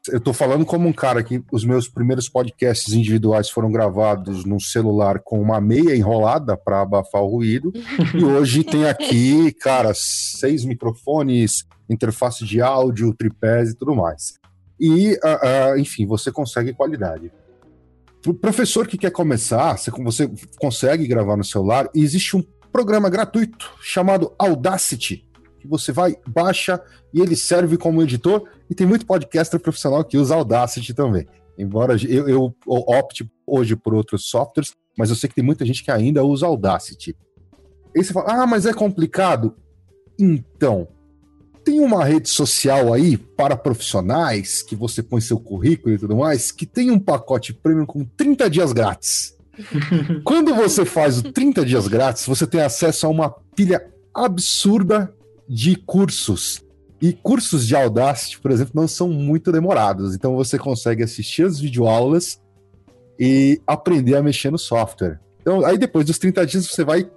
Eu tô falando como um cara que os meus primeiros podcasts individuais foram gravados num celular com uma meia enrolada para abafar o ruído. e hoje tem aqui, cara, seis microfones, interface de áudio, tripés e tudo mais. E, uh, uh, enfim, você consegue qualidade. Para o professor que quer começar, você, você consegue gravar no celular e existe um programa gratuito chamado Audacity que você vai, baixa e ele serve como editor. E tem muito podcaster profissional que usa Audacity também. Embora eu, eu opte hoje por outros softwares, mas eu sei que tem muita gente que ainda usa Audacity. Aí você fala, ah, mas é complicado. Então, tem uma rede social aí para profissionais que você põe seu currículo e tudo mais, que tem um pacote premium com 30 dias grátis. *laughs* Quando você faz o 30 dias grátis, você tem acesso a uma pilha absurda de cursos. E cursos de Audacity, por exemplo, não são muito demorados. Então você consegue assistir as videoaulas e aprender a mexer no software. Então, aí depois dos 30 dias você vai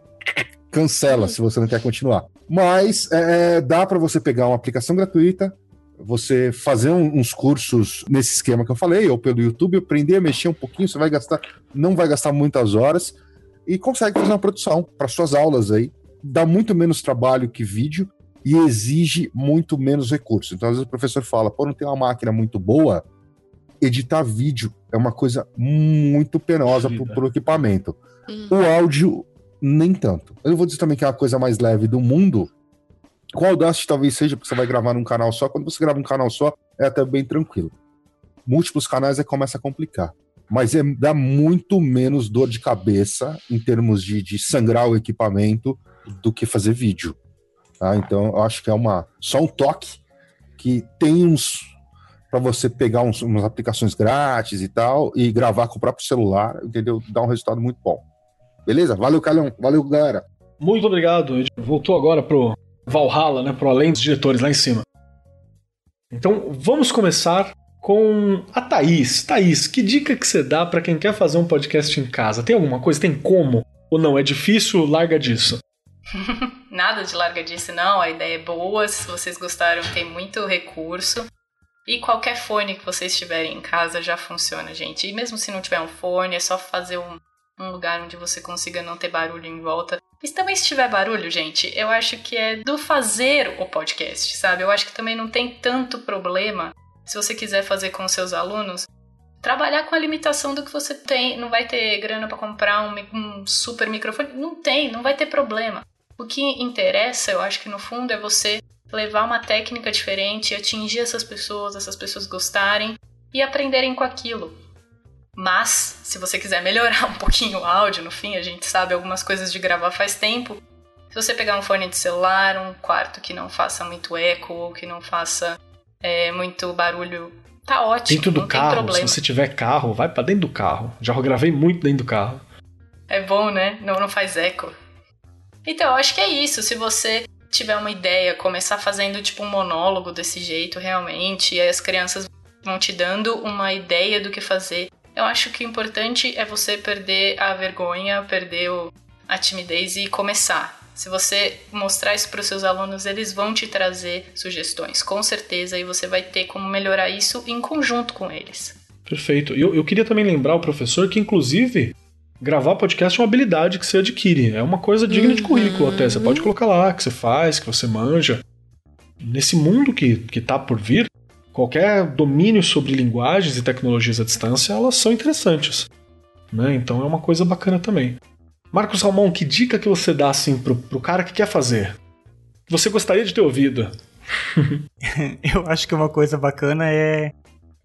cancela se você não quer continuar. Mas é, dá para você pegar uma aplicação gratuita, você fazer um, uns cursos nesse esquema que eu falei, ou pelo YouTube, aprender a mexer um pouquinho, você vai gastar, não vai gastar muitas horas e consegue fazer uma produção para suas aulas aí. Dá muito menos trabalho que vídeo e exige muito menos recursos. Então, às vezes o professor fala, pô, não tem uma máquina muito boa, editar vídeo é uma coisa muito penosa para o equipamento. Hum. O áudio, nem tanto. Eu vou dizer também que é a coisa mais leve do mundo. Com Audacity talvez seja, porque você vai gravar num canal só. Quando você grava um canal só, é até bem tranquilo. Múltiplos canais aí começa a complicar. Mas é, dá muito menos dor de cabeça em termos de, de sangrar o equipamento do que fazer vídeo. Tá? Então, eu acho que é uma só um toque que tem uns para você pegar uns, umas aplicações grátis e tal e gravar com o próprio celular, entendeu? Dá um resultado muito bom. Beleza? Valeu, Calhão. Valeu, galera. Muito obrigado. Voltou agora pro Valhalla, né? Pro além dos diretores lá em cima. Então, vamos começar com a Thaís. Thaís, que dica que você dá para quem quer fazer um podcast em casa? Tem alguma coisa? Tem como? Ou não? É difícil? Larga disso. *laughs* Nada de largadice, não. A ideia é boa. Se vocês gostaram, tem muito recurso. E qualquer fone que vocês tiverem em casa já funciona, gente. E mesmo se não tiver um fone, é só fazer um, um lugar onde você consiga não ter barulho em volta. Mas também se tiver barulho, gente, eu acho que é do fazer o podcast, sabe? Eu acho que também não tem tanto problema se você quiser fazer com seus alunos trabalhar com a limitação do que você tem. Não vai ter grana para comprar um, um, super microfone. Não tem, não vai ter problema. O que interessa, eu acho que no fundo, é você levar uma técnica diferente, atingir essas pessoas, essas pessoas gostarem e aprenderem com aquilo. Mas, se você quiser melhorar *laughs* um pouquinho o áudio, no fim, a gente sabe algumas coisas de gravar faz tempo. Se você pegar um fone de celular, um quarto que não faça muito eco ou que não faça é, muito barulho Tá ótimo. Dentro do carro, se você tiver carro, vai para dentro do carro. Já gravei muito dentro do carro. É bom, né? Não, não faz eco. Então, eu acho que é isso. Se você tiver uma ideia, começar fazendo tipo um monólogo desse jeito realmente, e aí as crianças vão te dando uma ideia do que fazer. Eu acho que o importante é você perder a vergonha, perder a timidez e começar. Se você mostrar isso para os seus alunos, eles vão te trazer sugestões, com certeza, e você vai ter como melhorar isso em conjunto com eles. Perfeito. Eu, eu queria também lembrar o professor que, inclusive, gravar podcast é uma habilidade que você adquire. É uma coisa digna uhum. de currículo até. Você pode colocar lá que você faz, que você manja. Nesse mundo que, que tá por vir, qualquer domínio sobre linguagens e tecnologias à distância, elas são interessantes. Né? Então é uma coisa bacana também. Marcos Ramon, que dica que você dá assim pro, cara que quer fazer? Você gostaria de ter ouvido? *laughs* Eu acho que uma coisa bacana é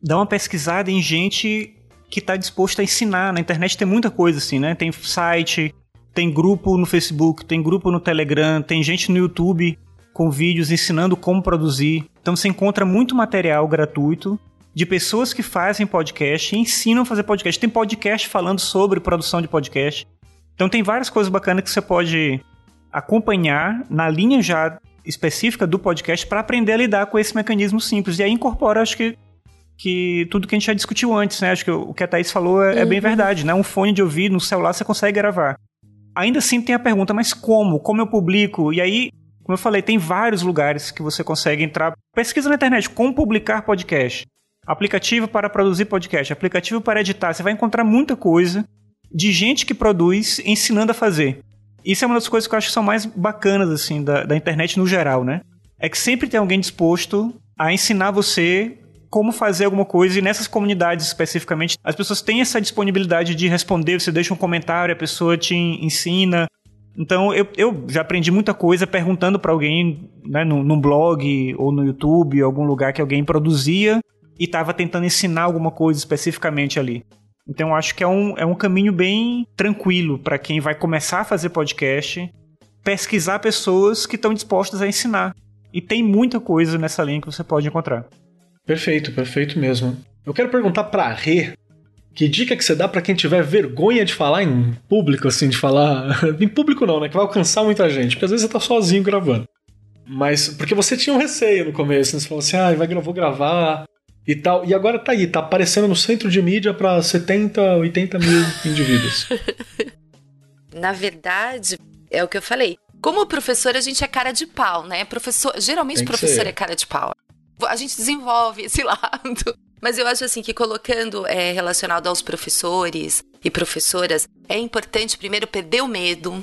dar uma pesquisada em gente que está disposto a ensinar. Na internet tem muita coisa assim, né? Tem site, tem grupo no Facebook, tem grupo no Telegram, tem gente no YouTube com vídeos ensinando como produzir. Então você encontra muito material gratuito de pessoas que fazem podcast e ensinam a fazer podcast. Tem podcast falando sobre produção de podcast. Então tem várias coisas bacanas que você pode acompanhar na linha já específica do podcast para aprender a lidar com esse mecanismo simples. E aí incorpora, acho que, que tudo que a gente já discutiu antes, né? Acho que o que a Thaís falou é, uhum. é bem uhum. verdade, né? Um fone de ouvido no celular você consegue gravar. Ainda assim tem a pergunta, mas como? Como eu publico? E aí, como eu falei, tem vários lugares que você consegue entrar. Pesquisa na internet, como publicar podcast. Aplicativo para produzir podcast, aplicativo para editar. Você vai encontrar muita coisa de gente que produz ensinando a fazer. Isso é uma das coisas que eu acho que são mais bacanas, assim, da, da internet no geral, né? É que sempre tem alguém disposto a ensinar você como fazer alguma coisa, e nessas comunidades especificamente, as pessoas têm essa disponibilidade de responder, você deixa um comentário, a pessoa te ensina. Então, eu, eu já aprendi muita coisa perguntando para alguém, né, num, num blog ou no YouTube, algum lugar que alguém produzia e estava tentando ensinar alguma coisa especificamente ali. Então acho que é um, é um caminho bem tranquilo para quem vai começar a fazer podcast, pesquisar pessoas que estão dispostas a ensinar. E tem muita coisa nessa linha que você pode encontrar. Perfeito, perfeito mesmo. Eu quero perguntar para Rê, que dica que você dá para quem tiver vergonha de falar em público, assim, de falar. *laughs* em público não, né? Que vai alcançar muita gente, porque às vezes você tá sozinho gravando. Mas, porque você tinha um receio no começo, né? Você falou assim, ah, vai, vou gravar, e tal. E agora tá aí, tá aparecendo no centro de mídia para 70, 80 mil *laughs* indivíduos. Na verdade, é o que eu falei. Como professor, a gente é cara de pau, né? Professor, geralmente professor ser. é cara de pau. A gente desenvolve esse *laughs* lado. Mas eu acho assim que colocando é, relacionado aos professores e professoras, é importante primeiro perder o medo,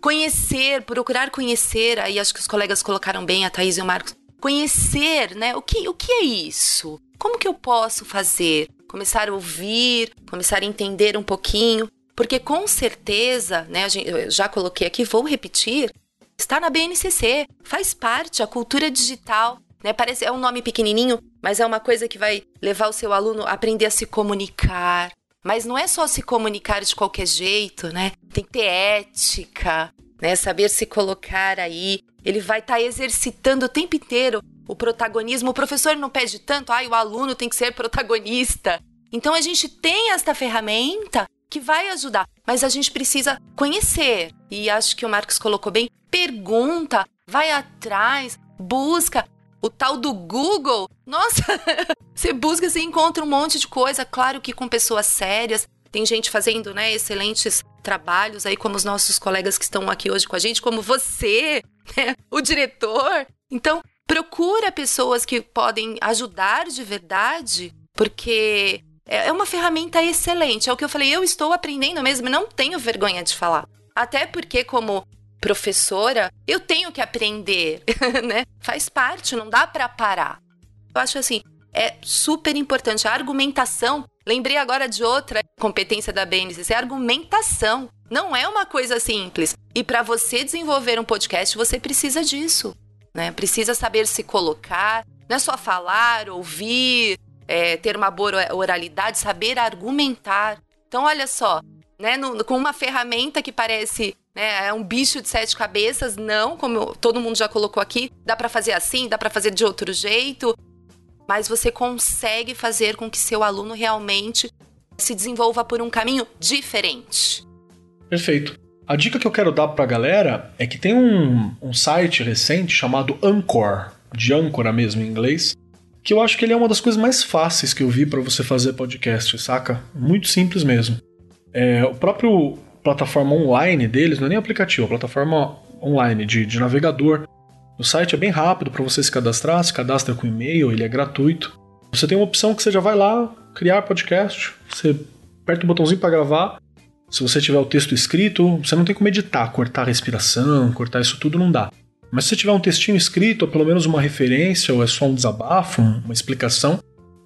conhecer, procurar conhecer, aí acho que os colegas colocaram bem, a Thaís e o Marcos, conhecer, né? O que, o que é isso? Como que eu posso fazer? Começar a ouvir, começar a entender um pouquinho, porque com certeza, né, eu já coloquei aqui, vou repetir, está na BNCC, faz parte a cultura digital, né? Parece é um nome pequenininho, mas é uma coisa que vai levar o seu aluno a aprender a se comunicar. Mas não é só se comunicar de qualquer jeito, né? Tem que ter ética, né? Saber se colocar aí. Ele vai estar tá exercitando o tempo inteiro o protagonismo. O professor não pede tanto, ai, o aluno tem que ser protagonista. Então a gente tem esta ferramenta que vai ajudar, mas a gente precisa conhecer. E acho que o Marcos colocou bem: pergunta, vai atrás, busca. O tal do Google, nossa, *laughs* você busca, você encontra um monte de coisa, claro que com pessoas sérias, tem gente fazendo, né, excelentes trabalhos aí, como os nossos colegas que estão aqui hoje com a gente, como você, *laughs* né? o diretor. Então, procura pessoas que podem ajudar de verdade, porque é, é uma ferramenta excelente. É o que eu falei, eu estou aprendendo mesmo, não tenho vergonha de falar. Até porque, como professora, eu tenho que aprender, *laughs* né? Faz parte, não dá para parar. Eu acho assim, é super importante a argumentação. Lembrei agora de outra competência da BNCC, é argumentação. Não é uma coisa simples. E para você desenvolver um podcast, você precisa disso, né? Precisa saber se colocar, não é só falar, ouvir, é, ter uma boa oralidade, saber argumentar. Então, olha só, né, no, com uma ferramenta que parece né, é um bicho de sete cabeças, não, como todo mundo já colocou aqui, dá para fazer assim, dá para fazer de outro jeito, mas você consegue fazer com que seu aluno realmente se desenvolva por um caminho diferente. Perfeito. A dica que eu quero dar para a galera é que tem um, um site recente chamado Anchor, de âncora mesmo em inglês, que eu acho que ele é uma das coisas mais fáceis que eu vi para você fazer podcast, saca? Muito simples mesmo. É, o próprio plataforma online deles, não é nem aplicativo, é plataforma online de, de navegador. O site é bem rápido para você se cadastrar, se cadastra com e-mail, ele é gratuito. Você tem uma opção que você já vai lá, criar podcast, você aperta o botãozinho para gravar. Se você tiver o texto escrito, você não tem como editar, cortar a respiração, cortar isso tudo não dá. Mas se você tiver um textinho escrito, ou pelo menos uma referência, ou é só um desabafo, uma explicação,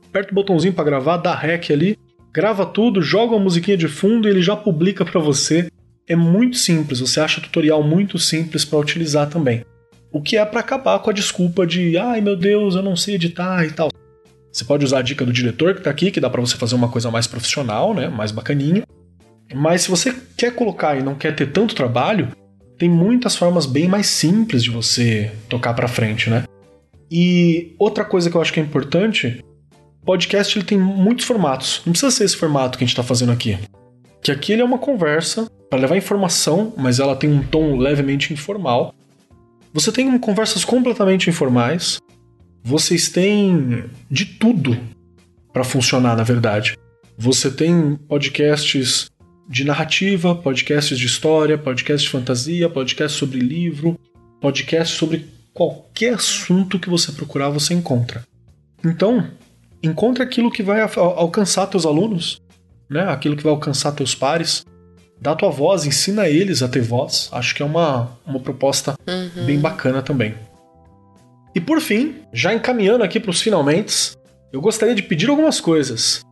aperta o botãozinho para gravar, dá rec ali, grava tudo, joga uma musiquinha de fundo e ele já publica para você. É muito simples, você acha tutorial muito simples para utilizar também. O que é para acabar com a desculpa de, ai meu Deus, eu não sei editar e tal. Você pode usar a dica do diretor que tá aqui, que dá para você fazer uma coisa mais profissional, né, mais bacaninha. Mas se você quer colocar e não quer ter tanto trabalho, tem muitas formas bem mais simples de você tocar para frente, né? E outra coisa que eu acho que é importante podcast ele tem muitos formatos. Não precisa ser esse formato que a gente está fazendo aqui. Que aqui ele é uma conversa para levar informação, mas ela tem um tom levemente informal. Você tem conversas completamente informais. Vocês têm de tudo para funcionar, na verdade. Você tem podcasts de narrativa, podcasts de história, podcasts de fantasia, podcasts sobre livro, podcasts sobre qualquer assunto que você procurar, você encontra. Então, encontre aquilo que vai alcançar teus alunos, né? Aquilo que vai alcançar teus pares. Dá tua voz, ensina eles a ter voz. Acho que é uma, uma proposta uhum. bem bacana também. E por fim, já encaminhando aqui para os finalmente, eu gostaria de pedir algumas coisas.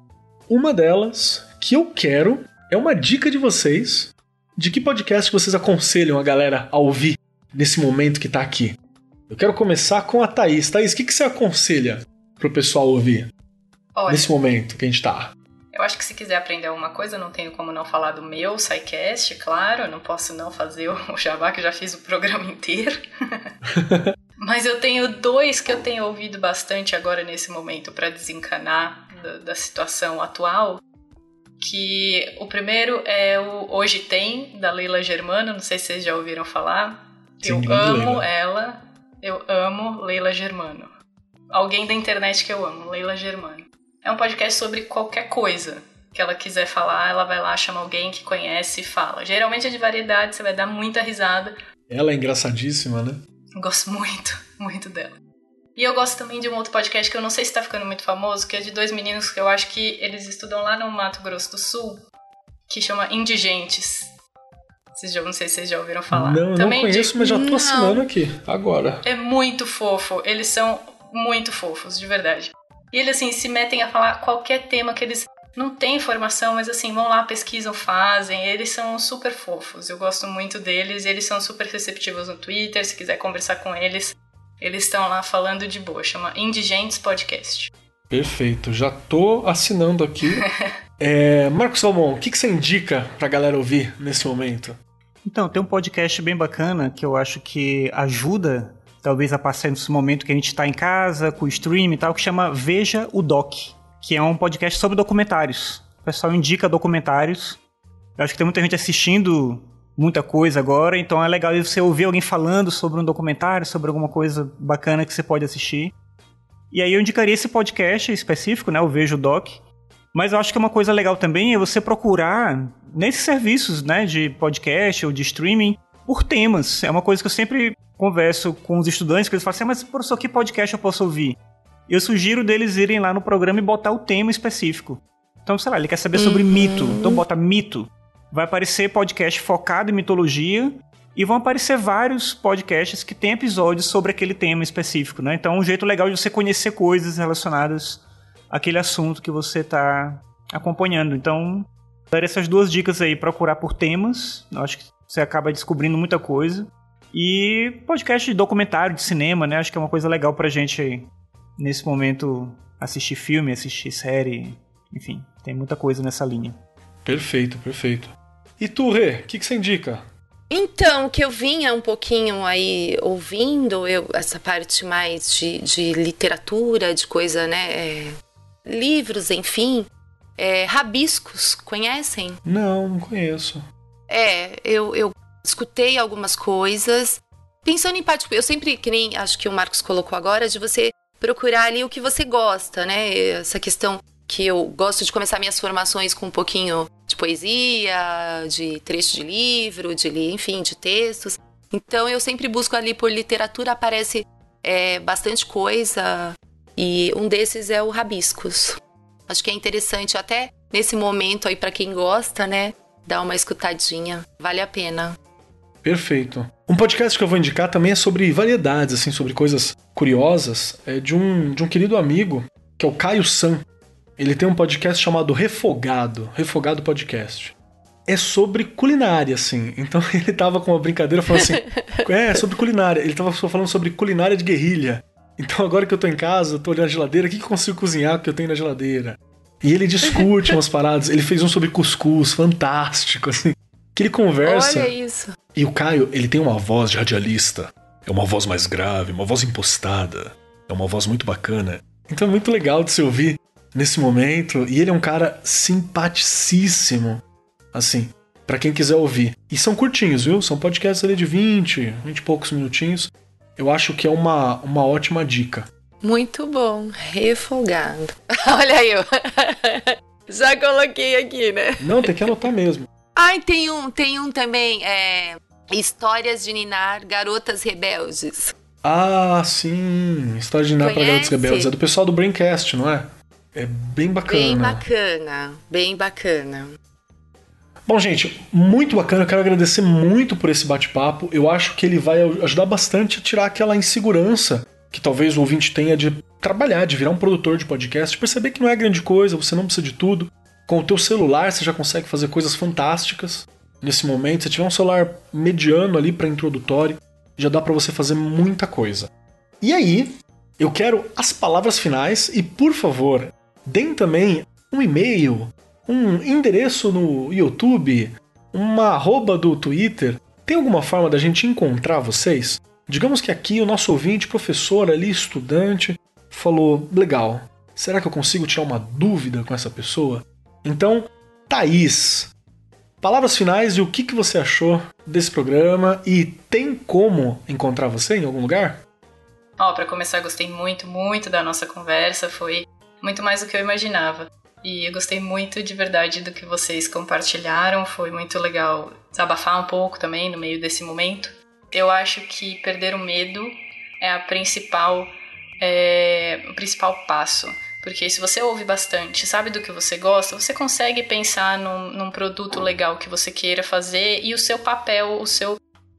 Uma delas que eu quero é uma dica de vocês de que podcast vocês aconselham a galera a ouvir nesse momento que está aqui. Eu quero começar com a Thaís. Thaís, o que, que você aconselha pro pessoal ouvir? Olha, nesse momento que a gente tá? Eu acho que se quiser aprender alguma coisa, não tenho como não falar do meu SciCast, claro. Não posso não fazer o *laughs* Jabá, que eu já fiz o programa inteiro. *laughs* Mas eu tenho dois que eu tenho ouvido bastante agora nesse momento para desencanar da, da, situação atual. Que o primeiro é o Hoje Tem, da Leila Germano. Não sei se vocês já ouviram falar. Sim, eu amo Leila. ela. Eu amo Leila Germano. Alguém da internet que eu amo, Leila Germano. É um podcast sobre qualquer coisa que ela quiser falar, ela vai lá, chama alguém que conhece e fala. Geralmente é de variedade, você vai dar muita risada. Ela é engraçadíssima, né? Gosto muito, muito dela. E eu gosto também de um outro podcast que eu não sei se tá ficando muito famoso, que é de dois meninos que eu acho que eles estudam lá no Mato Grosso do Sul, que chama Indigentes. Vocês já, não sei se vocês já ouviram falar. Não, também não conheço, de... mas já tô assinando não. aqui, agora. É muito fofo. Eles são muito fofos, de verdade. E eles, assim, se metem a falar qualquer tema que eles não têm informação, mas assim, vão lá, pesquisam, fazem. Eles são super fofos. Eu gosto muito deles. Eles são super receptivos no Twitter. Se quiser conversar com eles, eles estão lá falando de boa. Chama Indigentes Podcast. Perfeito. Já tô assinando aqui. *laughs* é, Marcos Salmon, o que, que você indica pra galera ouvir nesse momento? Então, tem um podcast bem bacana que eu acho que ajuda talvez a passar nesse momento que a gente está em casa, com o stream e tal, que chama Veja o Doc, que é um podcast sobre documentários. O pessoal indica documentários. Eu acho que tem muita gente assistindo muita coisa agora, então é legal você ouvir alguém falando sobre um documentário, sobre alguma coisa bacana que você pode assistir. E aí eu indicaria esse podcast específico, né, o Vejo Doc. Mas eu acho que uma coisa legal também é você procurar nesses serviços, né, de podcast ou de streaming por temas. É uma coisa que eu sempre converso com os estudantes que eles falam assim, mas professor, que podcast eu posso ouvir? Eu sugiro deles irem lá no programa e botar o tema específico. Então, sei lá, ele quer saber sobre uhum. mito, então bota mito. Vai aparecer podcast focado em mitologia e vão aparecer vários podcasts que têm episódios sobre aquele tema específico, né? Então, um jeito legal de você conhecer coisas relacionadas àquele assunto que você está acompanhando. Então, dar essas duas dicas aí, procurar por temas, eu acho que você acaba descobrindo muita coisa. E podcast de documentário, de cinema, né? Acho que é uma coisa legal pra gente, nesse momento, assistir filme, assistir série, enfim, tem muita coisa nessa linha. Perfeito, perfeito. E tu, Rê, o que, que você indica? Então, que eu vinha um pouquinho aí ouvindo, eu, essa parte mais de, de literatura, de coisa, né? É, livros, enfim. É, rabiscos, conhecem? Não, não conheço. É, eu, eu escutei algumas coisas. Pensando em parte, eu sempre, que nem acho que o Marcos colocou agora, de você procurar ali o que você gosta, né? Essa questão que eu gosto de começar minhas formações com um pouquinho de poesia, de trecho de livro, de enfim, de textos. Então eu sempre busco ali por literatura, aparece é, bastante coisa e um desses é o Rabiscos. Acho que é interessante até nesse momento aí para quem gosta, né, dar uma escutadinha, vale a pena. Perfeito. Um podcast que eu vou indicar também é sobre variedades, assim, sobre coisas curiosas, é de um, de um querido amigo, que é o Caio San. Ele tem um podcast chamado Refogado, Refogado Podcast. É sobre culinária, assim. Então *laughs* ele tava com uma brincadeira falando assim: *laughs* é, sobre culinária. Ele tava falando sobre culinária de guerrilha. Então agora que eu tô em casa, eu tô olhando a geladeira, o que, que eu consigo cozinhar que eu tenho na geladeira? E ele discute *laughs* umas paradas. Ele fez um sobre cuscuz, fantástico, assim. Que ele conversa. Olha isso. E o Caio, ele tem uma voz de radialista. É uma voz mais grave, uma voz impostada. É uma voz muito bacana. Então é muito legal de se ouvir nesse momento. E ele é um cara simpaticíssimo. Assim, para quem quiser ouvir. E são curtinhos, viu? São podcasts ali de 20, 20 e poucos minutinhos. Eu acho que é uma, uma ótima dica. Muito bom. Refogado. *laughs* Olha aí, eu. *laughs* Já coloquei aqui, né? Não, tem que anotar mesmo. Ai, tem um, tem um também, é, Histórias de Ninar, Garotas Rebeldes. Ah, sim. História de Ninar para Garotas Rebeldes. É do pessoal do Braincast, não é? É bem bacana. Bem bacana, bem bacana. Bom, gente, muito bacana. Eu quero agradecer muito por esse bate-papo. Eu acho que ele vai ajudar bastante a tirar aquela insegurança que talvez o ouvinte tenha de trabalhar, de virar um produtor de podcast, perceber que não é grande coisa, você não precisa de tudo. Com o teu celular você já consegue fazer coisas fantásticas. Nesse momento, se tiver um celular mediano ali para introdutório, já dá para você fazer muita coisa. E aí, eu quero as palavras finais e, por favor, deem também um e-mail, um endereço no YouTube, uma arroba do Twitter. Tem alguma forma da gente encontrar vocês? Digamos que aqui o nosso ouvinte, professor ali, estudante, falou: legal, será que eu consigo tirar uma dúvida com essa pessoa? Então, Thaís, palavras finais e o que, que você achou desse programa e tem como encontrar você em algum lugar? Ó, oh, para começar, gostei muito, muito da nossa conversa, foi muito mais do que eu imaginava. E eu gostei muito de verdade do que vocês compartilharam, foi muito legal desabafar um pouco também no meio desse momento. Eu acho que perder o medo é a principal é, o principal passo porque se você ouve bastante, sabe do que você gosta, você consegue pensar num, num produto legal que você queira fazer e o seu papel, o seu,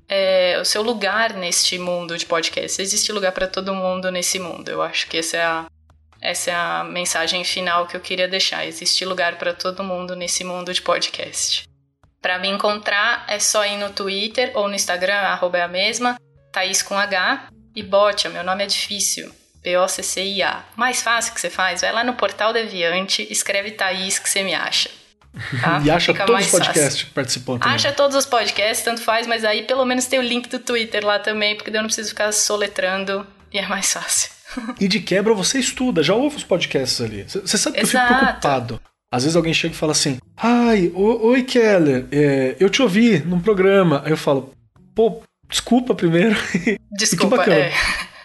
é, o seu lugar neste mundo de podcast. Existe lugar para todo mundo nesse mundo. Eu acho que essa é a, essa é a mensagem final que eu queria deixar. Existe lugar para todo mundo nesse mundo de podcast. Para me encontrar é só ir no Twitter ou no Instagram, arroba é a mesma, Thaís com H. E bote, meu nome é difícil. P-O-C-C-I-A. Mais fácil que você faz, vai lá no portal Deviante, escreve Thaís que você me acha. Tá? *laughs* e acha Fica todos os podcasts que participou também. Acha todos os podcasts, tanto faz, mas aí pelo menos tem o link do Twitter lá também, porque daí eu não preciso ficar soletrando e é mais fácil. *laughs* e de quebra você estuda, já ouve os podcasts ali. Você sabe que Exato. eu fico preocupado. Às vezes alguém chega e fala assim: Ai, oi Keller, é, eu te ouvi num programa. Aí eu falo: Pô, desculpa primeiro. *laughs* Desculpa, que bacana. É.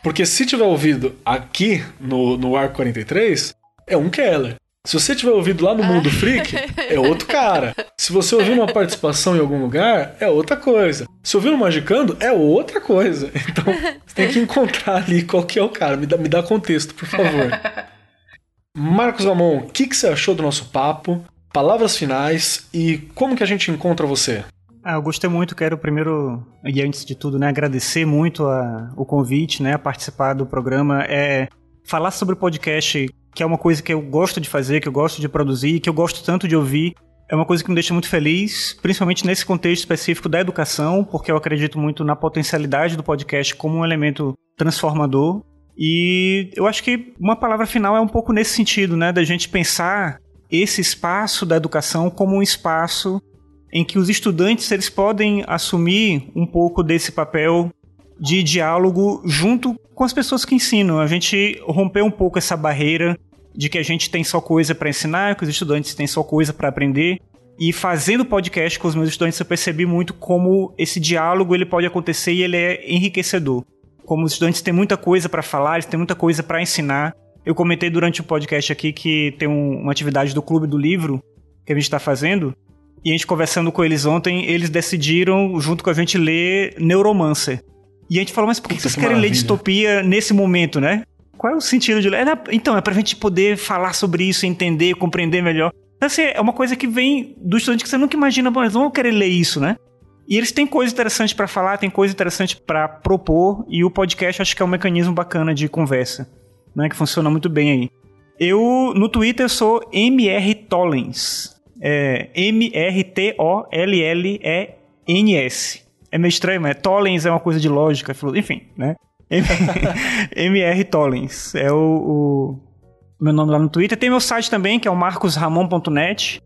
Porque se tiver ouvido aqui no, no Arco 43, é um Keller. Se você tiver ouvido lá no Mundo Freak, é outro *laughs* cara. Se você ouvir uma participação em algum lugar, é outra coisa. Se ouvir no Magicando, é outra coisa. *laughs* Então, você tem que encontrar ali qual que é o cara. Me dá, me dá contexto, por favor. *laughs* Marcos Amon, o que, que você achou do nosso papo? Palavras finais e como que a gente encontra você? Ah, eu gostei muito, quero primeiro, e antes de tudo, né, agradecer muito a, o convite, né, a participar do programa. É, falar sobre o podcast, que é uma coisa que eu gosto de fazer, que eu gosto de produzir, que eu gosto tanto de ouvir, é uma coisa que me deixa muito feliz, principalmente nesse contexto específico da educação, porque eu acredito muito na potencialidade do podcast como um elemento transformador. E eu acho que uma palavra final é um pouco nesse sentido, né, da gente pensar esse espaço da educação como um espaço em que os estudantes eles podem assumir um pouco desse papel de diálogo junto com as pessoas que ensinam. A gente romper um pouco essa barreira de que a gente tem só coisa para ensinar, que os estudantes têm só coisa para aprender. E fazendo podcast com os meus estudantes, eu percebi muito como esse diálogo ele pode acontecer e ele é enriquecedor. Como os estudantes têm muita coisa para falar, eles têm muita coisa para ensinar. Eu comentei durante o podcast aqui que tem um, uma atividade do Clube do Livro que a gente está fazendo, e a gente conversando com eles ontem, eles decidiram, junto com a gente, ler Neuromancer. E a gente falou, mas por que, Puta, vocês que querem maravilha. ler distopia nesse momento, né? Qual é o sentido de ler? Então, é pra gente poder falar sobre isso, entender, compreender melhor. Então, assim, é uma coisa que vem do estudante que você nunca imagina, mas vão querer ler isso, né? E eles têm coisa interessante para falar, tem coisa interessante para propor, e o podcast acho que é um mecanismo bacana de conversa, né? Que funciona muito bem aí. Eu, no Twitter, eu sou MR Tollens é M-R-T-O-L-L-E-N-S. É meio estranho, mas Tollens é uma coisa de lógica, enfim, né? M-R *laughs* Tollens é o, o, meu nome lá no Twitter. Tem meu site também, que é o marcosramon.net.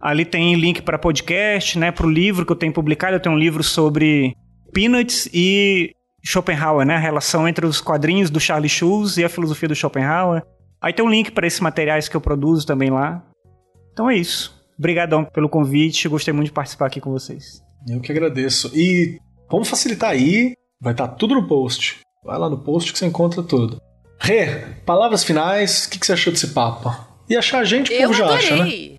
Ali tem link para podcast, né, para o livro que eu tenho publicado. Eu tenho um livro sobre Peanuts e Schopenhauer, né, a relação entre os quadrinhos do Charlie Schulz e a filosofia do Schopenhauer. Aí tem um link para esses materiais que eu produzo também lá. Então é isso. Obrigadão pelo convite, gostei muito de participar aqui com vocês. Eu que agradeço. E vamos facilitar aí, vai estar tá tudo no post. Vai lá no post que você encontra tudo. Rê, palavras finais, o que, que, você achou desse papo? E achar a gente, o povo já acha, né?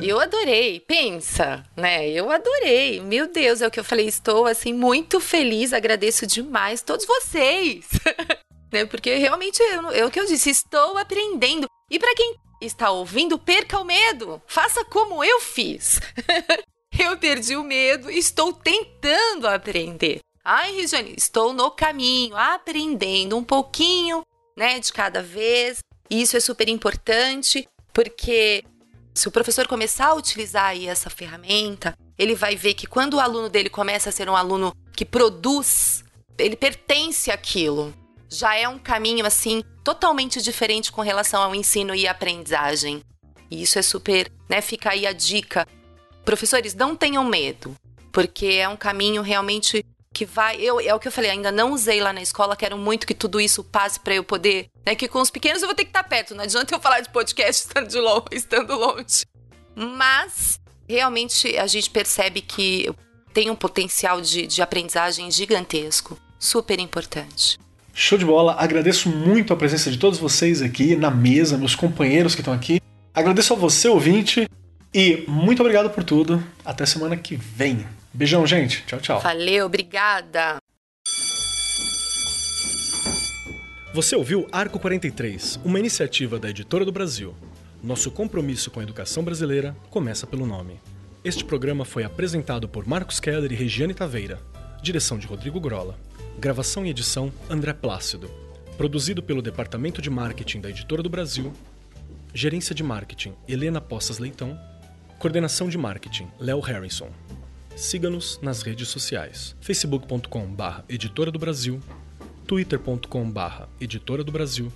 Eu adorei, pensa, né? Eu adorei. Meu Deus, é o que eu falei. Estou assim muito feliz, agradeço demais todos vocês, *laughs* né? Porque realmente é o que eu disse, estou aprendendo. E para quem está ouvindo, perca o medo. Faça como eu fiz. *laughs* eu perdi o medo e estou tentando aprender. Ai, Regiane, estou no caminho, aprendendo um pouquinho, né, de cada vez. Isso é super importante, porque se o professor começar a utilizar aí essa ferramenta, ele vai ver que quando o aluno dele começa a ser um aluno que produz, ele pertence àquilo já é um caminho assim totalmente diferente com relação ao ensino e aprendizagem. E isso é super, né? Fica aí a dica. Professores, não tenham medo, porque é um caminho realmente que vai. Eu, é o que eu falei, ainda não usei lá na escola, quero muito que tudo isso passe para eu poder. Né, que com os pequenos eu vou ter que estar perto, não adianta eu falar de podcast *laughs* estando, de longe, estando longe. Mas realmente a gente percebe que tem um potencial de, de aprendizagem gigantesco, super importante. Show de bola. Agradeço muito a presença de todos vocês aqui na mesa, meus companheiros que estão aqui. Agradeço a você, ouvinte. E muito obrigado por tudo. Até semana que vem. Beijão, gente. Tchau, tchau. Valeu, obrigada. Você ouviu Arco 43, uma iniciativa da Editora do Brasil. Nosso compromisso com a educação brasileira começa pelo nome. Este programa foi apresentado por Marcos Keller e Regiane Taveira. Direção de Rodrigo Grola. Gravação e edição André Plácido. Produzido pelo Departamento de Marketing da Editora do Brasil. Gerência de Marketing Helena Poças Leitão. Coordenação de Marketing Léo Harrison. Siga-nos nas redes sociais: facebook.com/barra Editora do Brasil, twitter.com/barra Editora do Brasil,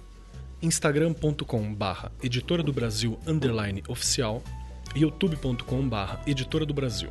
instagram.com/barra Editora do Brasil underline oficial youtube.com/barra Editora do Brasil.